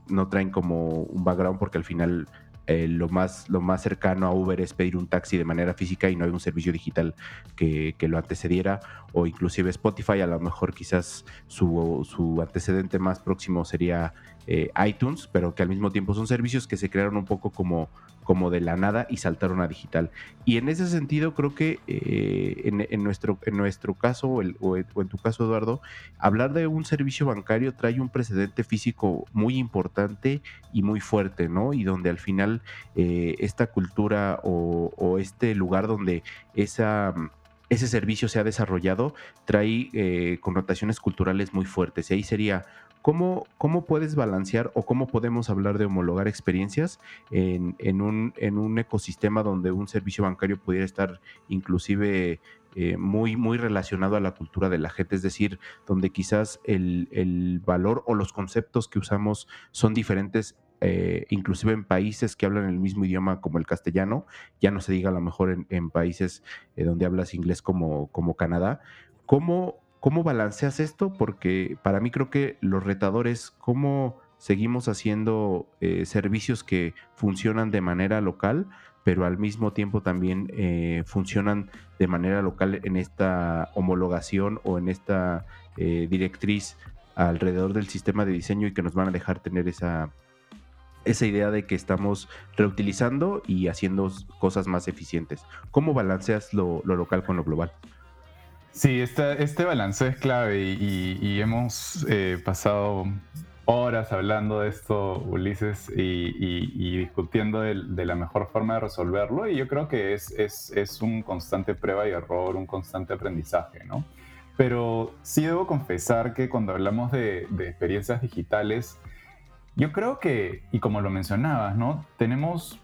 no traen como un background porque al final eh, lo, más, lo más cercano a Uber es pedir un taxi de manera física y no hay un servicio digital que, lo antecediera. O inclusive Spotify a lo mejor quizás su, su antecedente más próximo sería eh, iTunes, pero que al mismo tiempo son servicios que se crearon un poco como, como de la nada y saltaron a digital. Y en ese sentido creo que eh, en, nuestro, en nuestro caso o, o, en tu caso Eduardo, hablar de un servicio bancario trae un precedente físico muy importante y muy fuerte, ¿no? Y donde al final eh, esta cultura o, este lugar donde esa ese servicio se ha desarrollado trae connotaciones culturales muy fuertes. Y ahí sería ¿Cómo, ¿Cómo puedes balancear o cómo podemos hablar de homologar experiencias en, un, en un ecosistema donde un servicio bancario pudiera estar inclusive eh, muy, muy relacionado a la cultura de la gente, es decir, donde quizás el, valor o los conceptos que usamos son diferentes, eh, inclusive en países que hablan el mismo idioma como el castellano, ya no se diga a lo mejor en, países eh, donde hablas inglés como, como Canadá. ¿Cómo, ¿Cómo balanceas esto? Porque para mí creo que los retadores, ¿cómo seguimos haciendo servicios que funcionan de manera local? pero al mismo tiempo también eh, funcionan de manera local en esta homologación o en esta eh, directriz alrededor del sistema de diseño y que nos van a dejar tener esa, esa idea de que estamos reutilizando y haciendo cosas más eficientes. ¿Cómo balanceas lo, local con lo global? Sí, este, balance es clave y, hemos eh, pasado horas hablando de esto, Ulises, y, discutiendo de, la mejor forma de resolverlo. Y yo creo que es, un constante prueba y error, un constante aprendizaje, ¿no? Pero sí debo confesar que cuando hablamos de, experiencias digitales, yo creo que, y como lo mencionabas, ¿no? Tenemos,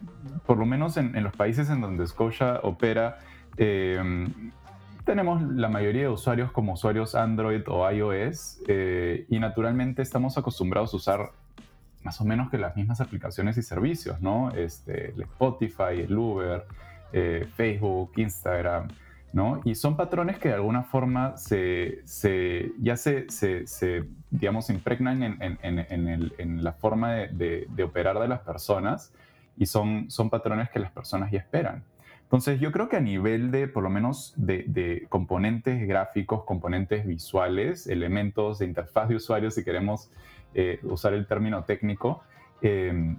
por lo menos en, los países en donde Scotia opera, eh, tenemos la mayoría de usuarios como usuarios Android o iOS eh, y naturalmente estamos acostumbrados a usar más o menos que las mismas aplicaciones y servicios, ¿no? Este, el Spotify, el Uber, eh, Facebook, Instagram, ¿no? Y son patrones que de alguna forma se, se ya se, se, digamos, impregnan en, en, el, en la forma de, de, operar de las personas y son, son patrones que las personas ya esperan. Entonces yo creo que a nivel de, por lo menos, de, componentes gráficos, componentes visuales, elementos de interfaz de usuario, si queremos eh, usar el término técnico, em,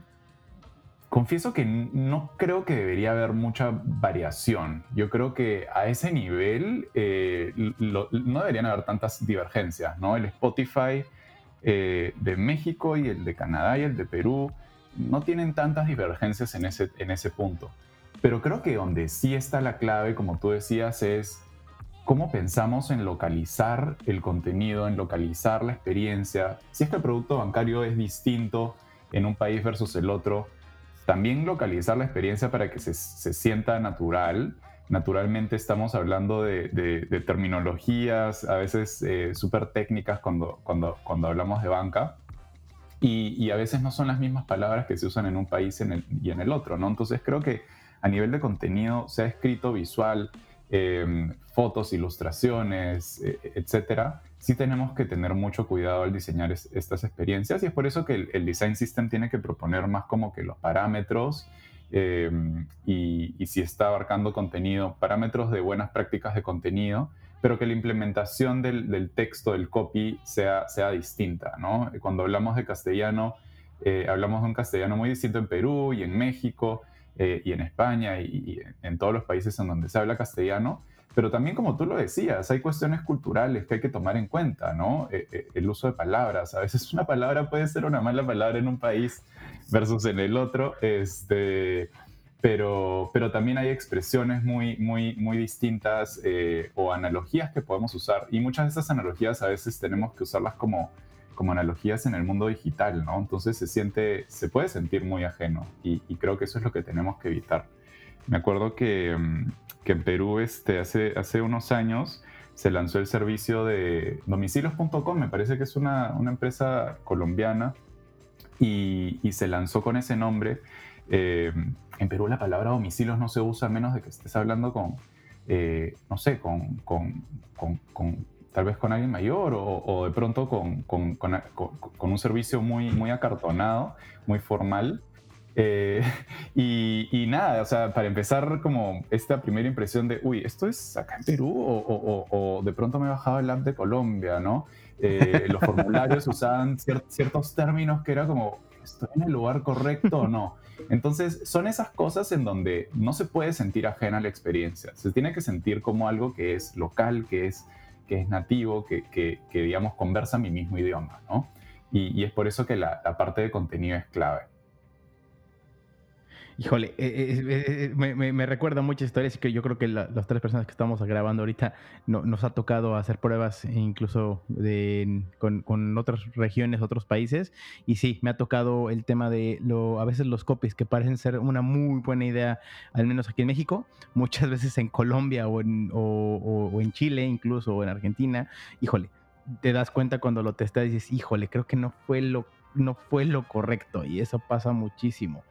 confieso que no creo que debería haber mucha variación. Yo creo que a ese nivel eh, no deberían haber tantas divergencias, ¿no? El Spotify eh, de México y el de Canadá y el de Perú no tienen tantas divergencias en ese, en ese punto. Pero creo que donde sí está la clave, como tú decías, es cómo pensamos en localizar el contenido, en localizar la experiencia. Si es que el producto bancario es distinto en un país versus el otro, también localizar la experiencia para que se, sienta natural. Naturalmente estamos hablando de, terminologías a veces eh, súper técnicas cuando, cuando, cuando hablamos de banca. Y, a veces no son las mismas palabras que se usan en un país y en el otro, ¿no? Entonces creo que a nivel de contenido, sea escrito visual, em, fotos, ilustraciones, e, etcétera, sí tenemos que tener mucho cuidado al diseñar estas experiencias y es por eso que el, Design System tiene que proponer más como que los parámetros em, y, si está abarcando contenido, parámetros de buenas prácticas de contenido, pero que la implementación del, texto, del copy, sea, sea distinta, ¿no? Cuando hablamos de castellano, eh, hablamos de un castellano muy distinto en Perú y en México, eh, y en España y, en todos los países en donde se habla castellano, pero también como tú lo decías, hay cuestiones culturales que hay que tomar en cuenta, ¿no? Eh, eh, el uso de palabras, a veces una palabra puede ser una mala palabra en un país versus en el otro, este, pero, pero también hay expresiones muy, muy, muy distintas o analogías que podemos usar y muchas de esas analogías a veces tenemos que usarlas como como analogías en el mundo digital, ¿no? Entonces se siente, se puede sentir muy ajeno y, creo que eso es lo que tenemos que evitar. Me acuerdo que, mm, que en Perú este, hace, hace unos años se lanzó el servicio de domicilios.com, me parece que es una, una empresa colombiana y, y, se lanzó con ese nombre. Eh, en Perú la palabra domicilios no se usa menos de que estés hablando con, eh, no sé, con, con, con tal vez con alguien mayor o, de pronto con, con, con, un servicio muy, muy acartonado, muy formal. Eh, y, y, nada, o sea, para empezar como esta primera impresión de, uy, ¿esto es acá en Perú o, o de pronto me he bajado el app de Colombia, ¿no? Eh, los formularios usaban ciertos términos que era como, ¿estoy en el lugar correcto o no? Entonces, son esas cosas en donde no se puede sentir ajena a la experiencia, se tiene que sentir como algo que es local, que es que es nativo, que, digamos, conversa mi mismo idioma, ¿no? Y, es por eso que la, parte de contenido es clave. Híjole, eh, eh, eh, me, recuerda muchas historias y que yo creo que las tres personas que estamos grabando ahorita nos ha tocado hacer pruebas incluso con, otras regiones, otros países. Y sí, me ha tocado el tema de lo, a veces los copies que parecen ser una muy buena idea, al menos aquí en México, muchas veces en Colombia o en, o en Chile incluso o en Argentina. Híjole, te das cuenta cuando lo testas y dices, híjole, creo que no fue lo no fue lo correcto y eso pasa muchísimo.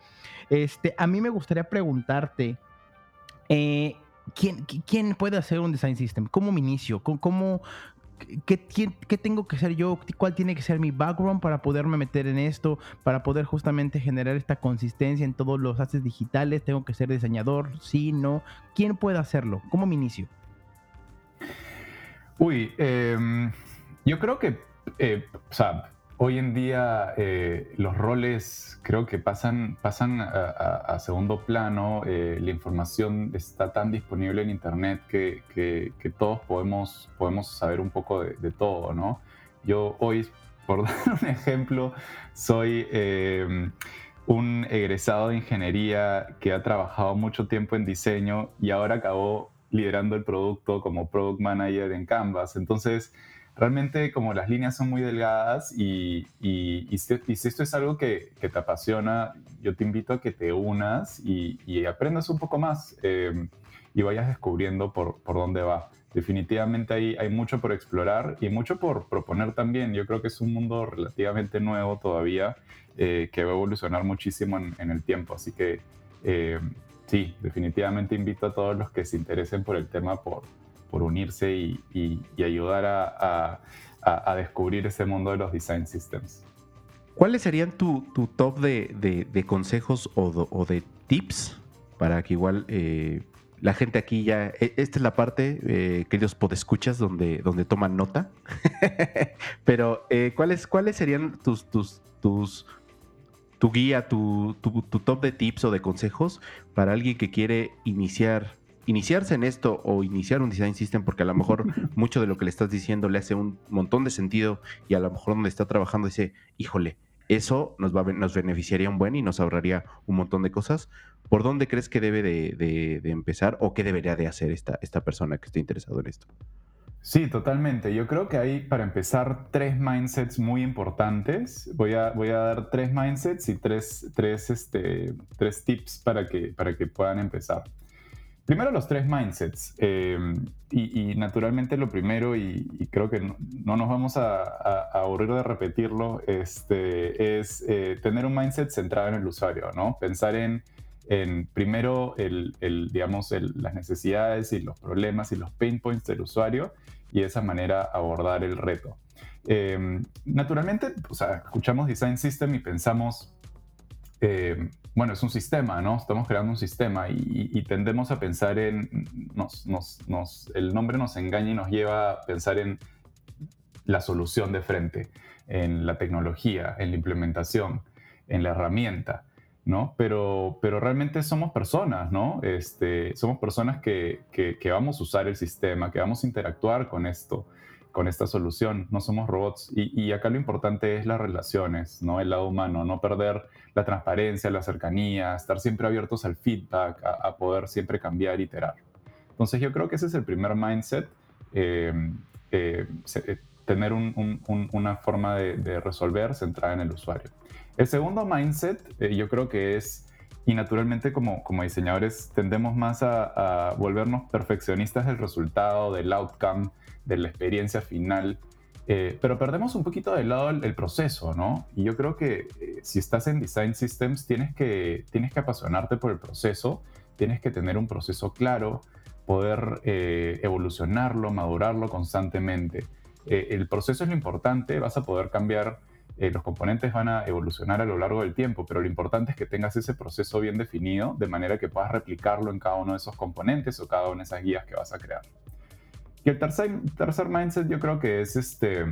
Este, a mí me gustaría preguntarte, eh, ¿quién, ¿quién, puede hacer un design system? ¿Cómo me inicio? ¿Cómo, qué, qué, tengo que ser yo? ¿Cuál tiene que ser mi background para poderme meter en esto? Para poder justamente generar esta consistencia en todos los assets digitales. ¿Tengo que ser diseñador? Sí, no. ¿Quién puede hacerlo? ¿Cómo me inicio? Uy, em, yo creo que, eh, o sea, hoy en día eh, los roles creo que pasan, pasan a, segundo plano. Eh, la información está tan disponible en Internet que, todos podemos, podemos saber un poco de, todo, ¿no? Yo hoy, por dar un ejemplo, soy em, un egresado de ingeniería que ha trabajado mucho tiempo en diseño y ahora acabó liderando el producto como product manager en Canvas. Entonces, realmente como las líneas son muy delgadas y, y, si, esto es algo que, te apasiona, yo te invito a que te unas y, aprendas un poco más eh, y vayas descubriendo por, por dónde va. Definitivamente hay, hay mucho por explorar y mucho por proponer también. Yo creo que es un mundo relativamente nuevo todavía eh, que va a evolucionar muchísimo en, el tiempo. Así que eh, sí, definitivamente invito a todos los que se interesen por el tema por, por unirse y, ayudar a, descubrir ese mundo de los design systems. ¿Cuáles serían tu, top de, consejos o, de tips para que igual eh, la gente aquí ya, e, esta es la parte, eh, queridos podescuchas, donde, donde toman nota, pero eh, ¿cuáles, ¿cuáles serían tus, tu guía, tu, top de tips o de consejos para alguien que quiere iniciar iniciarse en esto o iniciar un design system porque a lo mejor mucho de lo que le estás diciendo le hace un montón de sentido y a lo mejor donde está trabajando dice, híjole, eso nos, va, nos beneficiaría un buen y nos ahorraría un montón de cosas. ¿Por dónde crees que debe de, empezar o qué debería de hacer esta, esta persona que esté interesado en esto? Sí, totalmente. Yo creo que hay, para empezar, tres mindsets muy importantes. Voy a, voy a dar tres mindsets y tres, tres, este, tres tips para que, para que puedan empezar. Primero los tres mindsets. Em, y, naturalmente lo primero, y, creo que no, nos vamos a, aburrir de repetirlo, este, es eh, tener un mindset centrado en el usuario, ¿no? Pensar en, en primero el, digamos, las necesidades y los problemas y los pain points del usuario y de esa manera abordar el reto. Em, naturalmente, o sea, escuchamos Design System y pensamos eh, bueno, es un sistema, ¿no? Estamos creando un sistema y, tendemos a pensar en, el nombre nos engaña y nos lleva a pensar en la solución de frente, en la tecnología, en la implementación, en la herramienta, ¿no? Pero, pero realmente somos personas, ¿no? Este, somos personas que, que vamos a usar el sistema, que vamos a interactuar con esto con esta solución. No somos robots. Y, acá lo importante es las relaciones, ¿no? El lado humano, no perder la transparencia, la cercanía, estar siempre abiertos al feedback, a, poder siempre cambiar, iterar. Entonces yo creo que ese es el primer mindset, eh, eh, eh, tener una forma de, resolver centrada en el usuario. El segundo mindset yo creo que es, y naturalmente como, como diseñadores tendemos más a volvernos perfeccionistas del resultado, del outcome, de la experiencia final, eh, pero perdemos un poquito de lado el, proceso, ¿no? Y yo creo que eh, si estás en Design Systems tienes que, tienes que apasionarte por el proceso, tienes que tener un proceso claro, poder eh, evolucionarlo, madurarlo constantemente. el proceso es lo importante, vas a poder cambiar, los componentes van a evolucionar a lo largo del tiempo, pero lo importante es que tengas ese proceso bien definido de manera que puedas replicarlo en cada uno de esos componentes o cada una de esas guías que vas a crear. Y el tercer, tercer mindset yo creo que es este,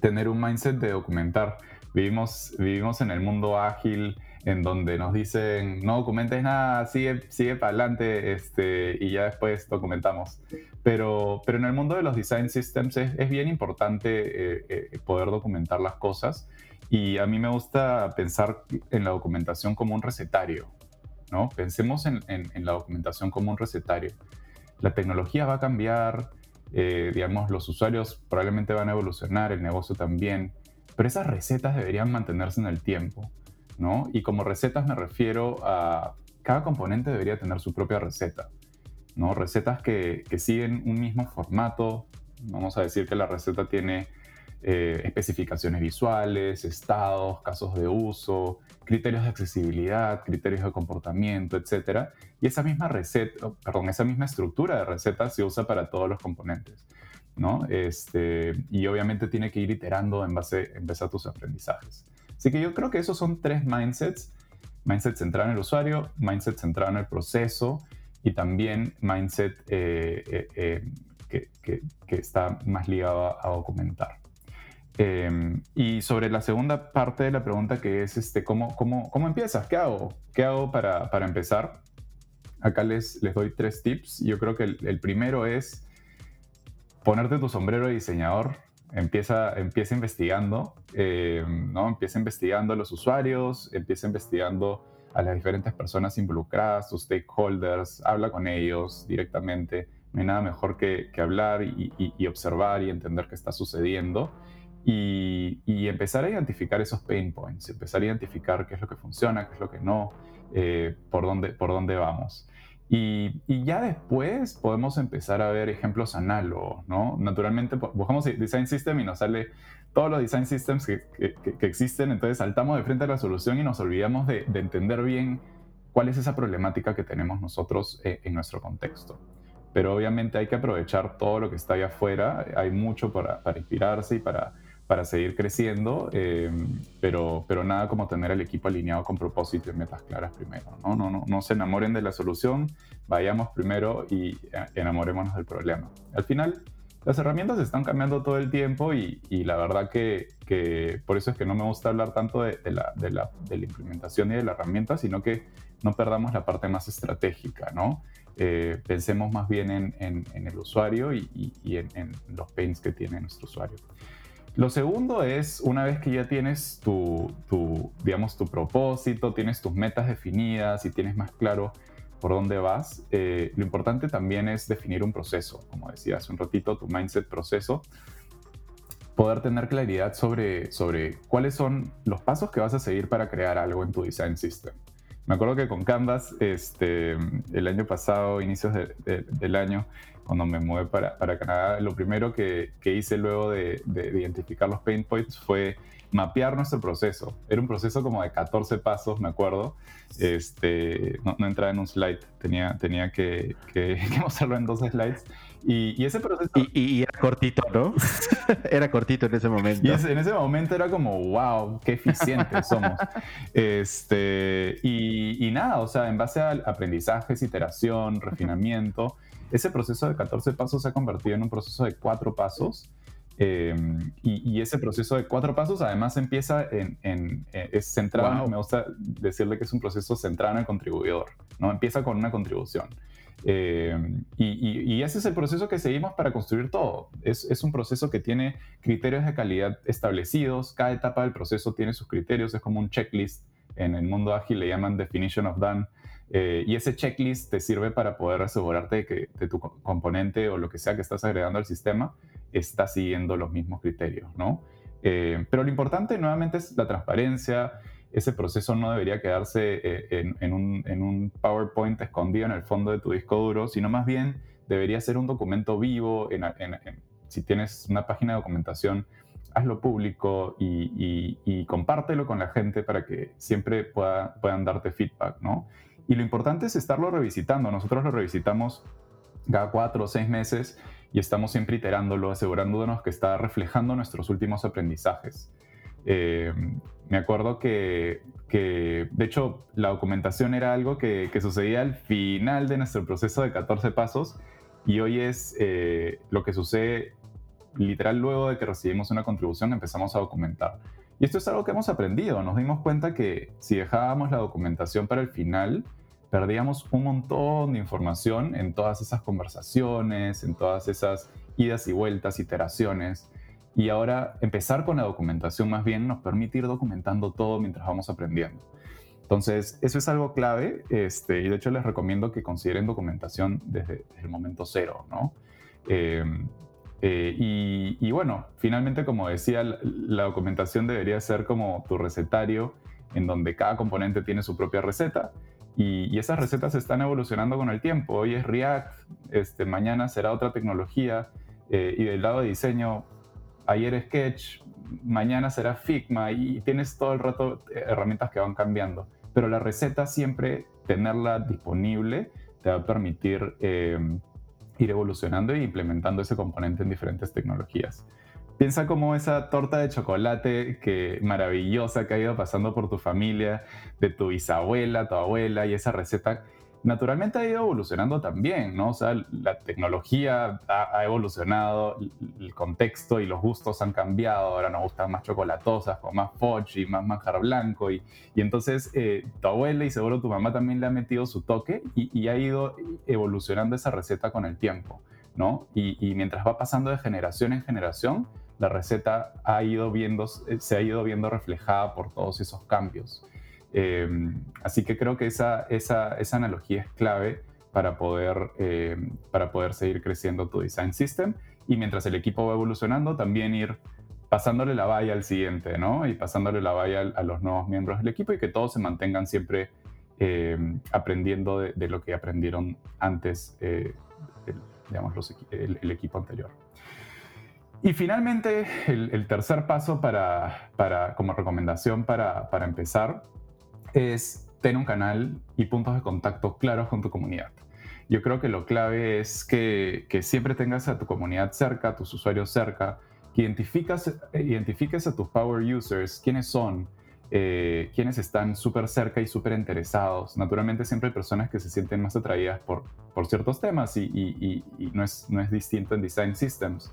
tener un mindset de documentar. Vivimos, vivimos en el mundo ágil en donde nos dicen no documentes nada, sigue, sigue para adelante este, y ya después documentamos. Pero, pero en el mundo de los design systems es, es bien importante eh, eh, poder documentar las cosas y a mí me gusta pensar en la documentación como un recetario. ¿no? Pensemos en, la documentación como un recetario. La tecnología va a cambiar, eh, digamos, los usuarios probablemente van a evolucionar, el negocio también, pero esas recetas deberían mantenerse en el tiempo, ¿no? Y como recetas me refiero a cada componente debería tener su propia receta, ¿no? Recetas que, que siguen un mismo formato. Vamos a decir que la receta tiene eh, especificaciones visuales, estados, casos de uso, criterios de accesibilidad, criterios de comportamiento, etc. Y esa misma receta, perdón, esa misma estructura de receta se usa para todos los componentes. ¿no? Este, y obviamente tiene que ir iterando en base, en base a tus aprendizajes. Así que yo creo que esos son tres mindsets. Mindset centrado en el usuario, mindset centrado en el proceso y también mindset eh, eh, que, que, que, está más ligado a documentar. Em, y sobre la segunda parte de la pregunta que es, este, ¿cómo, cómo, cómo empiezas? ¿Qué hago? ¿Qué hago para, para empezar? Acá les, les doy tres tips. Yo creo que el, primero es ponerte tu sombrero de diseñador. Empieza, empieza investigando, em, ¿no? Empieza investigando a los usuarios, empieza investigando a las diferentes personas involucradas, tus stakeholders, habla con ellos directamente. No hay nada mejor que, que hablar y, y observar y entender qué está sucediendo y, empezar a identificar esos pain points, empezar a identificar qué es lo que funciona, qué es lo que no, eh, por, dónde, por dónde vamos. Y, ya después podemos empezar a ver ejemplos análogos, ¿no? Naturalmente buscamos Design System y nos sale todos los Design Systems que, que, existen, entonces saltamos de frente a la solución y nos olvidamos de, entender bien cuál es esa problemática que tenemos nosotros eh, en nuestro contexto. Pero obviamente hay que aprovechar todo lo que está allá afuera, hay mucho para, para inspirarse y para para seguir creciendo, eh, pero, pero nada como tener el equipo alineado con propósito y metas claras primero. ¿no? No, no, no se enamoren de la solución, vayamos primero y eh, enamorémonos del problema. Al final, las herramientas están cambiando todo el tiempo y, la verdad que, que, por eso es que no me gusta hablar tanto de, la, de, la, de, implementación y de la herramienta, sino que no perdamos la parte más estratégica, ¿no? Eh, pensemos más bien en, en, el usuario y, y, y en, en, los pains que tiene nuestro usuario. Lo segundo es, una vez que ya tienes tu, digamos, tu propósito, tienes tus metas definidas y tienes más claro por dónde vas, eh, lo importante también es definir un proceso, como decía hace un ratito, tu mindset proceso, poder tener claridad sobre, sobre cuáles son los pasos que vas a seguir para crear algo en tu design system. Me acuerdo que con Canvas, este, el año pasado, inicios del año, cuando me mudé para, para Canadá, lo primero que, que hice luego de, de, identificar los pain points fue mapear nuestro proceso. Era un proceso como de 14 pasos, me acuerdo. Este, no, no entraba en un slide, tenía, tenía que, que, mostrarlo en dos slides. Y, y ese proceso... Y, y, era cortito, ¿no? era cortito en ese momento. Y en ese momento era como, wow, qué eficientes somos. Este, y, y nada, o sea, en base a aprendizajes, iteración, refinamiento, ese proceso de 14 pasos se ha convertido en un proceso de cuatro pasos. Em, y, ese proceso de cuatro pasos además empieza en, eh, es centrado, me gusta decirle que es un proceso centrado en el contribuidor, ¿no? Empieza con una contribución. Em, y, ese es el proceso que seguimos para construir todo. Es, es, un proceso que tiene criterios de calidad establecidos, cada etapa del proceso tiene sus criterios, es como un checklist. En el mundo ágil le llaman definition of done. Eh, y ese checklist te sirve para poder asegurarte de que tu componente o lo que sea que estás agregando al sistema está siguiendo los mismos criterios, ¿no? Eh, pero lo importante nuevamente es la transparencia. Ese proceso no debería quedarse eh, en, un, PowerPoint escondido en el fondo de tu disco duro, sino más bien debería ser un documento vivo. si tienes una página de documentación, hazlo público y, compártelo con la gente para que siempre puedan darte feedback, ¿no? Y lo importante es estarlo revisitando. Nosotros lo revisitamos cada cuatro o seis meses y estamos siempre iterándolo, asegurándonos que está reflejando nuestros últimos aprendizajes. Eh, me acuerdo que, que, de hecho, la documentación era algo que, que, sucedía al final de nuestro proceso de 14 pasos y hoy es eh, lo que sucede literal luego de que recibimos una contribución empezamos a documentar. Y esto es algo que hemos aprendido. Nos dimos cuenta que si dejábamos la documentación para el final, perdíamos un montón de información en todas esas conversaciones, en todas esas idas y vueltas, iteraciones. Y ahora empezar con la documentación más bien nos permite ir documentando todo mientras vamos aprendiendo. Entonces, eso es algo clave este, y de hecho les recomiendo que consideren documentación desde, el momento cero, ¿no? Em, eh, y, bueno, finalmente, como decía, la, documentación debería ser como tu recetario, en donde cada componente tiene su propia receta y, esas recetas están evolucionando con el tiempo. Hoy es React, este, mañana será otra tecnología eh, y del lado de diseño, ayer Sketch, mañana será Figma y tienes todo el rato herramientas que van cambiando pero la receta siempre tenerla disponible te va a permitir eh, ir evolucionando e implementando ese componente en diferentes tecnologías. Piensa como esa torta de chocolate que maravillosa que ha ido pasando por tu familia, de tu bisabuela, tu abuela, y esa receta naturalmente ha ido evolucionando también, ¿no? O sea, la tecnología ha, evolucionado, el contexto y los gustos han cambiado, ahora nos gustan más chocolatosas, con más fudge y más manjar blanco, y, y entonces eh, tu abuela y seguro tu mamá también le ha metido su toque y, ha ido evolucionando esa receta con el tiempo, ¿no? Y, y, mientras va pasando de generación en generación, la receta ha ido viendo, se ha ido viendo reflejada por todos esos cambios. Em, así que creo que esa, esa, esa, analogía es clave para poder, em, para poder seguir creciendo tu design system y mientras el equipo va evolucionando también ir pasándole la valla al siguiente, ¿no? Y pasándole la valla a los nuevos miembros del equipo y que todos se mantengan siempre em, aprendiendo de, lo que aprendieron antes, eh, el, digamos, el, equipo anterior. Y finalmente, el, tercer paso para, para, como recomendación para, para empezar es tener un canal y puntos de contacto claros con tu comunidad. Yo creo que lo clave es que, siempre tengas a tu comunidad cerca, a tus usuarios cerca, que identifiques a tus power users, quiénes son, eh, están súper cerca y súper interesados. Naturalmente siempre hay personas que se sienten más atraídas por, por ciertos temas y, no, es, no es distinto en Design Systems.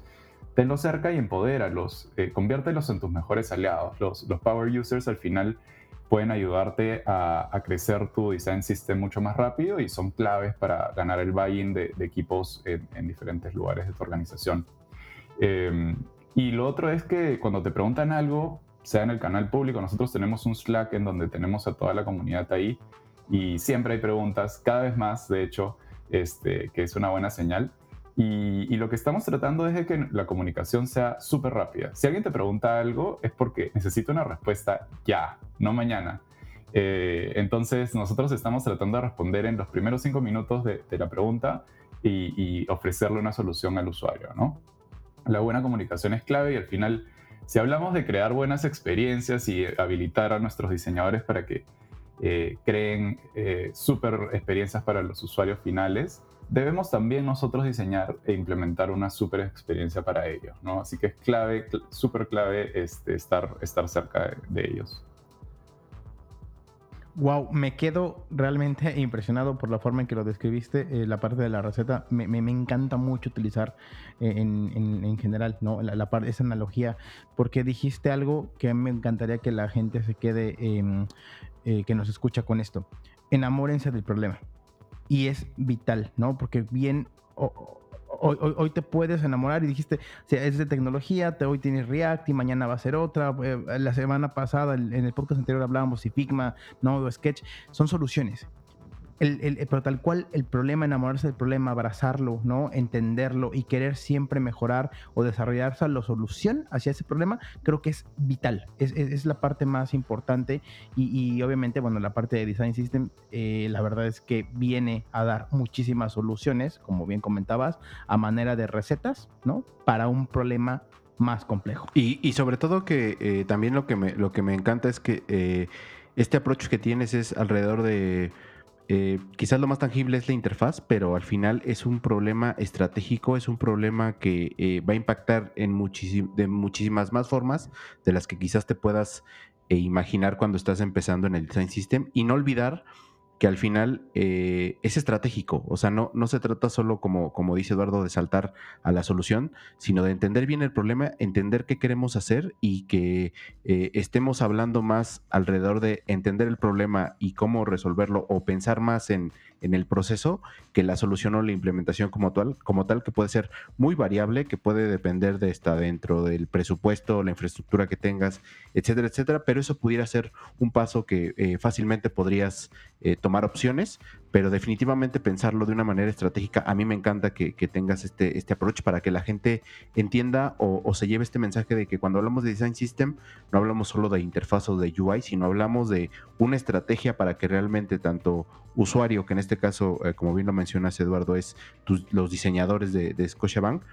Tenlos cerca y empodéralos, eh, conviértelos en tus mejores aliados. Los, los power users al final pueden ayudarte a, crecer tu design system mucho más rápido y son claves para ganar el buy-in de, equipos en, diferentes lugares de tu organización. Em, y lo otro es que cuando te preguntan algo, sea en el canal público, nosotros tenemos un Slack en donde tenemos a toda la comunidad ahí y siempre hay preguntas, cada vez más, de hecho, este, que es una buena señal. Y, lo que estamos tratando es de que la comunicación sea súper rápida. Si alguien te pregunta algo es porque necesita una respuesta ya, no mañana. Eh, entonces nosotros estamos tratando de responder en los primeros cinco minutos de, la pregunta y, ofrecerle una solución al usuario. ¿no? La buena comunicación es clave y al final, si hablamos de crear buenas experiencias y habilitar a nuestros diseñadores para que eh, creen eh, súper experiencias para los usuarios finales, debemos también nosotros diseñar e implementar una súper experiencia para ellos, ¿no? Así que es clave, súper clave este, estar, estar cerca de, ellos. Wow, me quedo realmente impresionado por la forma en que lo describiste, eh, la parte de la receta. Me, me, encanta mucho utilizar eh, en, en, general ¿no? la, parte, esa analogía, porque dijiste algo que me encantaría que la gente se quede, em, eh, que nos escucha con esto. Enamórense del problema y es vital, ¿no? Porque bien, hoy, te puedes enamorar y dijiste, es de tecnología, te, hoy tienes React y mañana va a ser otra. Eh, la semana pasada, en el podcast anterior hablábamos si Figma, Node o Sketch, son soluciones el, pero tal cual el problema, enamorarse del problema, abrazarlo, ¿no? Entenderlo y querer siempre mejorar o desarrollarse la solución hacia ese problema, creo que es vital. Es, la parte más importante y, obviamente, bueno, la parte de Design System, eh, la verdad es que viene a dar muchísimas soluciones, como bien comentabas, a manera de recetas, ¿no? Para un problema más complejo. Y, sobre todo que eh, también lo que, me, lo que me encanta es que eh, este approach que tienes es alrededor de eh, quizás lo más tangible es la interfaz, pero al final es un problema estratégico, es un problema que eh, va a impactar en de muchísimas más formas de las que quizás te puedas eh, imaginar cuando estás empezando en el design system. Y no olvidar que al final eh, es estratégico, o sea, no, no se trata solo, como, como dice Eduardo, de saltar a la solución, sino de entender bien el problema, entender qué queremos hacer y que eh, estemos hablando más alrededor de entender el problema y cómo resolverlo o pensar más en, en el proceso que la solución o la implementación como tal, como tal, que puede ser muy variable, que puede depender de estar dentro del presupuesto, la infraestructura que tengas, etcétera, etcétera, pero eso pudiera ser un paso que eh, fácilmente podrías eh, tomar opciones, pero definitivamente pensarlo de una manera estratégica. A mí me encanta que, tengas este, este approach para que la gente entienda o, se lleve este mensaje de que cuando hablamos de design system no hablamos solo de interfaz o de UI, sino hablamos de una estrategia para que realmente tanto usuario, que en este caso, eh, como bien lo mencionas Eduardo, es los diseñadores de, de Scotiabank,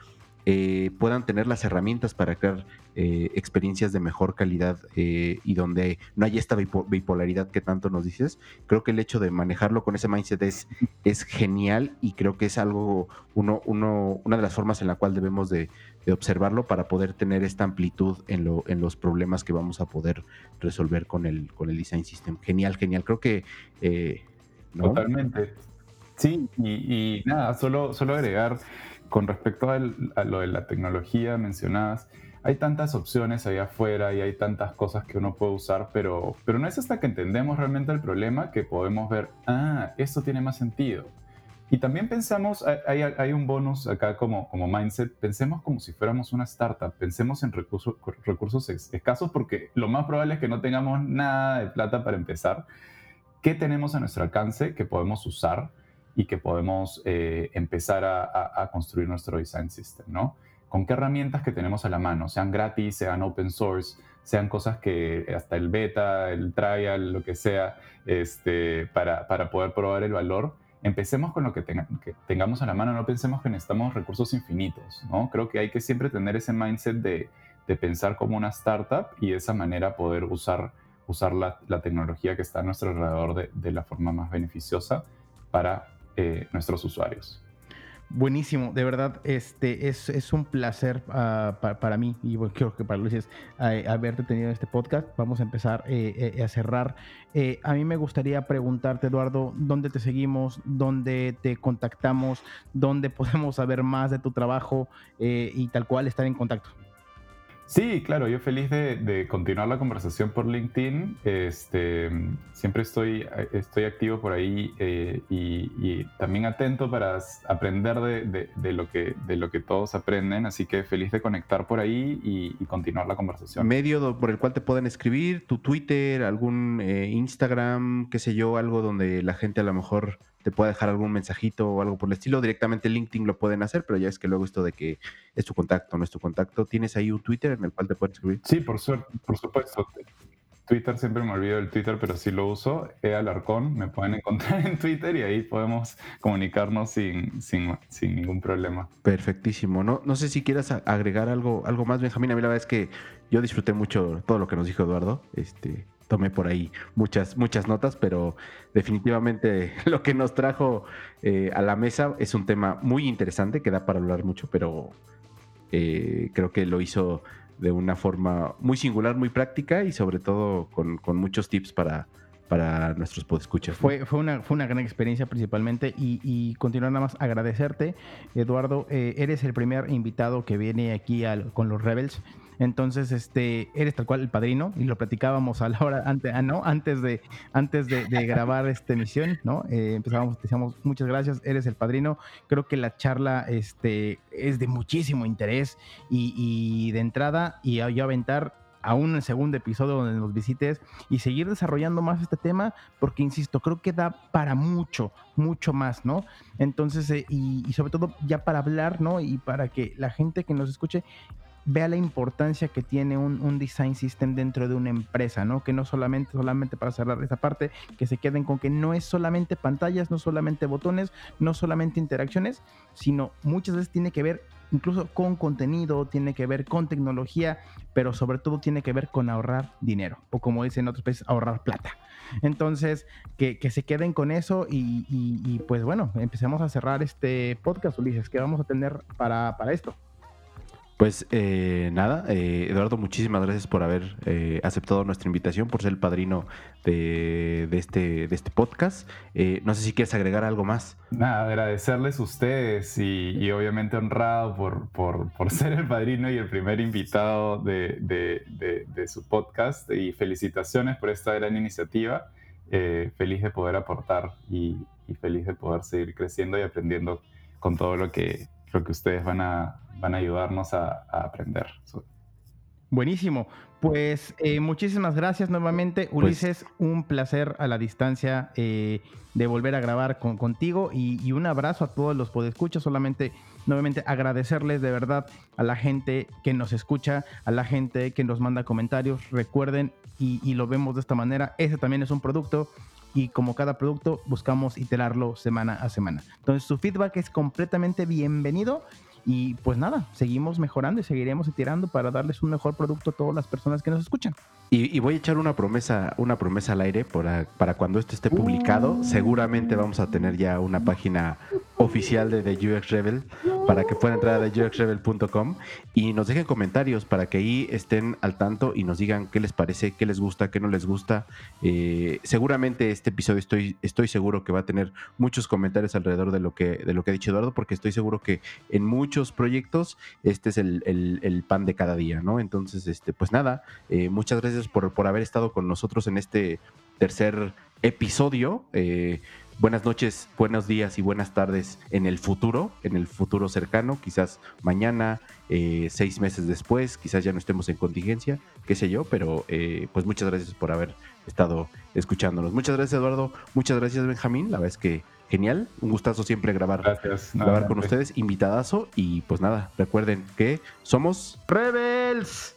eh, puedan tener las herramientas para crear eh, experiencias de mejor calidad eh, y donde no haya esta bipolaridad que tanto nos dices. Creo que el hecho de manejarlo con ese mindset es, es genial y creo que es algo, uno, uno, una de las formas en la cual debemos de, observarlo para poder tener esta amplitud en, lo, en los problemas que vamos a poder resolver con el, con el design system. Genial, genial. Creo que... Totalmente. Sí, y, y, nada, solo, solo agregar con respecto a, lo de la tecnología mencionadas, hay tantas opciones allá afuera y hay tantas cosas que uno puede usar, pero, pero no es hasta que entendemos realmente el problema que podemos ver, ah, esto tiene más sentido. Y también pensamos, hay, hay un bonus acá como, como mindset, pensemos como si fuéramos una startup, pensemos en recursos, recursos escasos porque lo más probable es que no tengamos nada de plata para empezar. ¿Qué tenemos a nuestro alcance que podemos usar? Y que podemos eh, empezar a, construir nuestro design system, ¿no? ¿Con qué herramientas que tenemos a la mano? Sean gratis, sean open source, sean cosas que hasta el beta, el trial, lo que sea, este, para, para poder probar el valor. Empecemos con lo que, que, tengamos a la mano, no pensemos que necesitamos recursos infinitos, ¿no? Creo que hay que siempre tener ese mindset de, de pensar como una startup y de esa manera poder usar, usar la, la tecnología que está a nuestro alrededor de, de la forma más beneficiosa para eh, nuestros usuarios. Buenísimo, de verdad, este es, un placer ah, para, mí y creo que para Luis es eh, haberte tenido en este podcast. Vamos a empezar eh, a cerrar. a mí me gustaría preguntarte, Eduardo, ¿dónde te seguimos? ¿Dónde te contactamos? ¿Dónde podemos saber más de tu trabajo y tal cual estar en contacto? Sí, claro, yo feliz de, continuar la conversación por LinkedIn. Este, siempre estoy, estoy activo por ahí eh, y, también atento para aprender de, lo que, de lo que todos aprenden. Así que feliz de conectar por ahí y, continuar la conversación. Medio por el cual te pueden escribir, tu Twitter, algún eh, Instagram, qué sé yo, algo donde la gente a lo mejor te pueda dejar algún mensajito o algo por el estilo. Directamente LinkedIn lo pueden hacer, pero ya es que luego esto de que es tu contacto, no es tu contacto. ¿Tienes ahí un Twitter en el cual te pueden escribir? Sí, por suerte, por supuesto. Twitter siempre me olvido del Twitter, pero sí lo uso. E Alarcón, me pueden encontrar en Twitter y ahí podemos comunicarnos sin, sin, sin, ningún problema. Perfectísimo. No, no sé si quieras agregar algo, algo más, Benjamín. A mí la verdad es que yo disfruté mucho todo lo que nos dijo Eduardo. Este, tomé por ahí muchas, muchas notas, pero definitivamente lo que nos trajo eh, a la mesa es un tema muy interesante que da para hablar mucho, pero eh, creo que lo hizo de una forma muy singular, muy práctica y sobre todo con, con muchos tips para, para nuestros podescuchas. Fue, fue, una, fue una gran experiencia principalmente y, continuar nada más agradecerte, Eduardo, eh, eres el primer invitado que viene aquí con los Rebels. Entonces, este, eres tal cual el padrino y lo platicábamos a la hora antes, ah, ¿no? antes de, antes de, grabar esta emisión, ¿no? Eh, empezábamos, decíamos, muchas gracias, eres el padrino. Creo que la charla este, es de muchísimo interés y, y de entrada y yo aventar aún el segundo episodio donde nos visites y seguir desarrollando más este tema, porque insisto, creo que da para mucho, mucho más, ¿no? Entonces, eh, y, sobre todo ya para hablar, ¿no? Y para que la gente que nos escuche vea la importancia que tiene un, design system dentro de una empresa, ¿no? Que no solamente, solamente para cerrar esa parte, que se queden con que no es solamente pantallas, no solamente botones, no solamente interacciones, sino muchas veces tiene que ver incluso con contenido, tiene que ver con tecnología, pero sobre todo tiene que ver con ahorrar dinero, o como dicen otros países, ahorrar plata. Entonces, que, se queden con eso y, pues bueno, empecemos a cerrar este podcast, Ulises, ¿qué vamos a tener para, para esto? Pues eh, nada, eh, Eduardo, muchísimas gracias por haber eh, aceptado nuestra invitación, por ser el padrino de, este, de este podcast. no sé si quieres agregar algo más. Nada, agradecerles a ustedes y, obviamente honrado por, por, ser el padrino y el primer invitado de, de su podcast y felicitaciones por esta gran iniciativa. feliz de poder aportar y, y feliz de poder seguir creciendo y aprendiendo con todo lo que, lo que ustedes van a, van a ayudarnos a, aprender. Buenísimo. Pues eh, muchísimas gracias nuevamente, pues Ulises. un placer a la distancia eh, de volver a grabar con, contigo y, un abrazo a todos los podescuchos. Solamente nuevamente agradecerles de verdad a la gente que nos escucha, a la gente que nos manda comentarios. Recuerden, y, y lo vemos de esta manera, ese también es un producto y como cada producto buscamos iterarlo semana a semana. Entonces su feedback es completamente bienvenido y pues nada, seguimos mejorando y seguiremos iterando para darles un mejor producto a todas las personas que nos escuchan. Y, voy a echar una promesa, una promesa al aire para, para cuando esto esté publicado. Seguramente vamos a tener ya una página oficial de The UX Rebel para que puedan entrar a theuxrebel.com y nos dejen comentarios para que ahí estén al tanto y nos digan qué les parece, qué les gusta, qué no les gusta. Eh, seguramente este episodio estoy, estoy seguro que va a tener muchos comentarios alrededor de lo que, de lo que ha dicho Eduardo, porque estoy seguro que en muchos proyectos este es el, pan de cada día, ¿no? Entonces, este, pues nada, eh, muchas gracias por, por haber estado con nosotros en este tercer episodio. Eh, buenas noches, buenos días y buenas tardes en el futuro, en el futuro cercano, quizás mañana, eh, seis meses después, quizás ya no estemos en contingencia, qué sé yo, pero eh, pues muchas gracias por haber estado escuchándonos. Muchas gracias Eduardo, muchas gracias Benjamín, la verdad es que genial, un gustazo siempre grabar, grabar con ustedes, invitadazo. Y pues nada, recuerden que somos Rebels.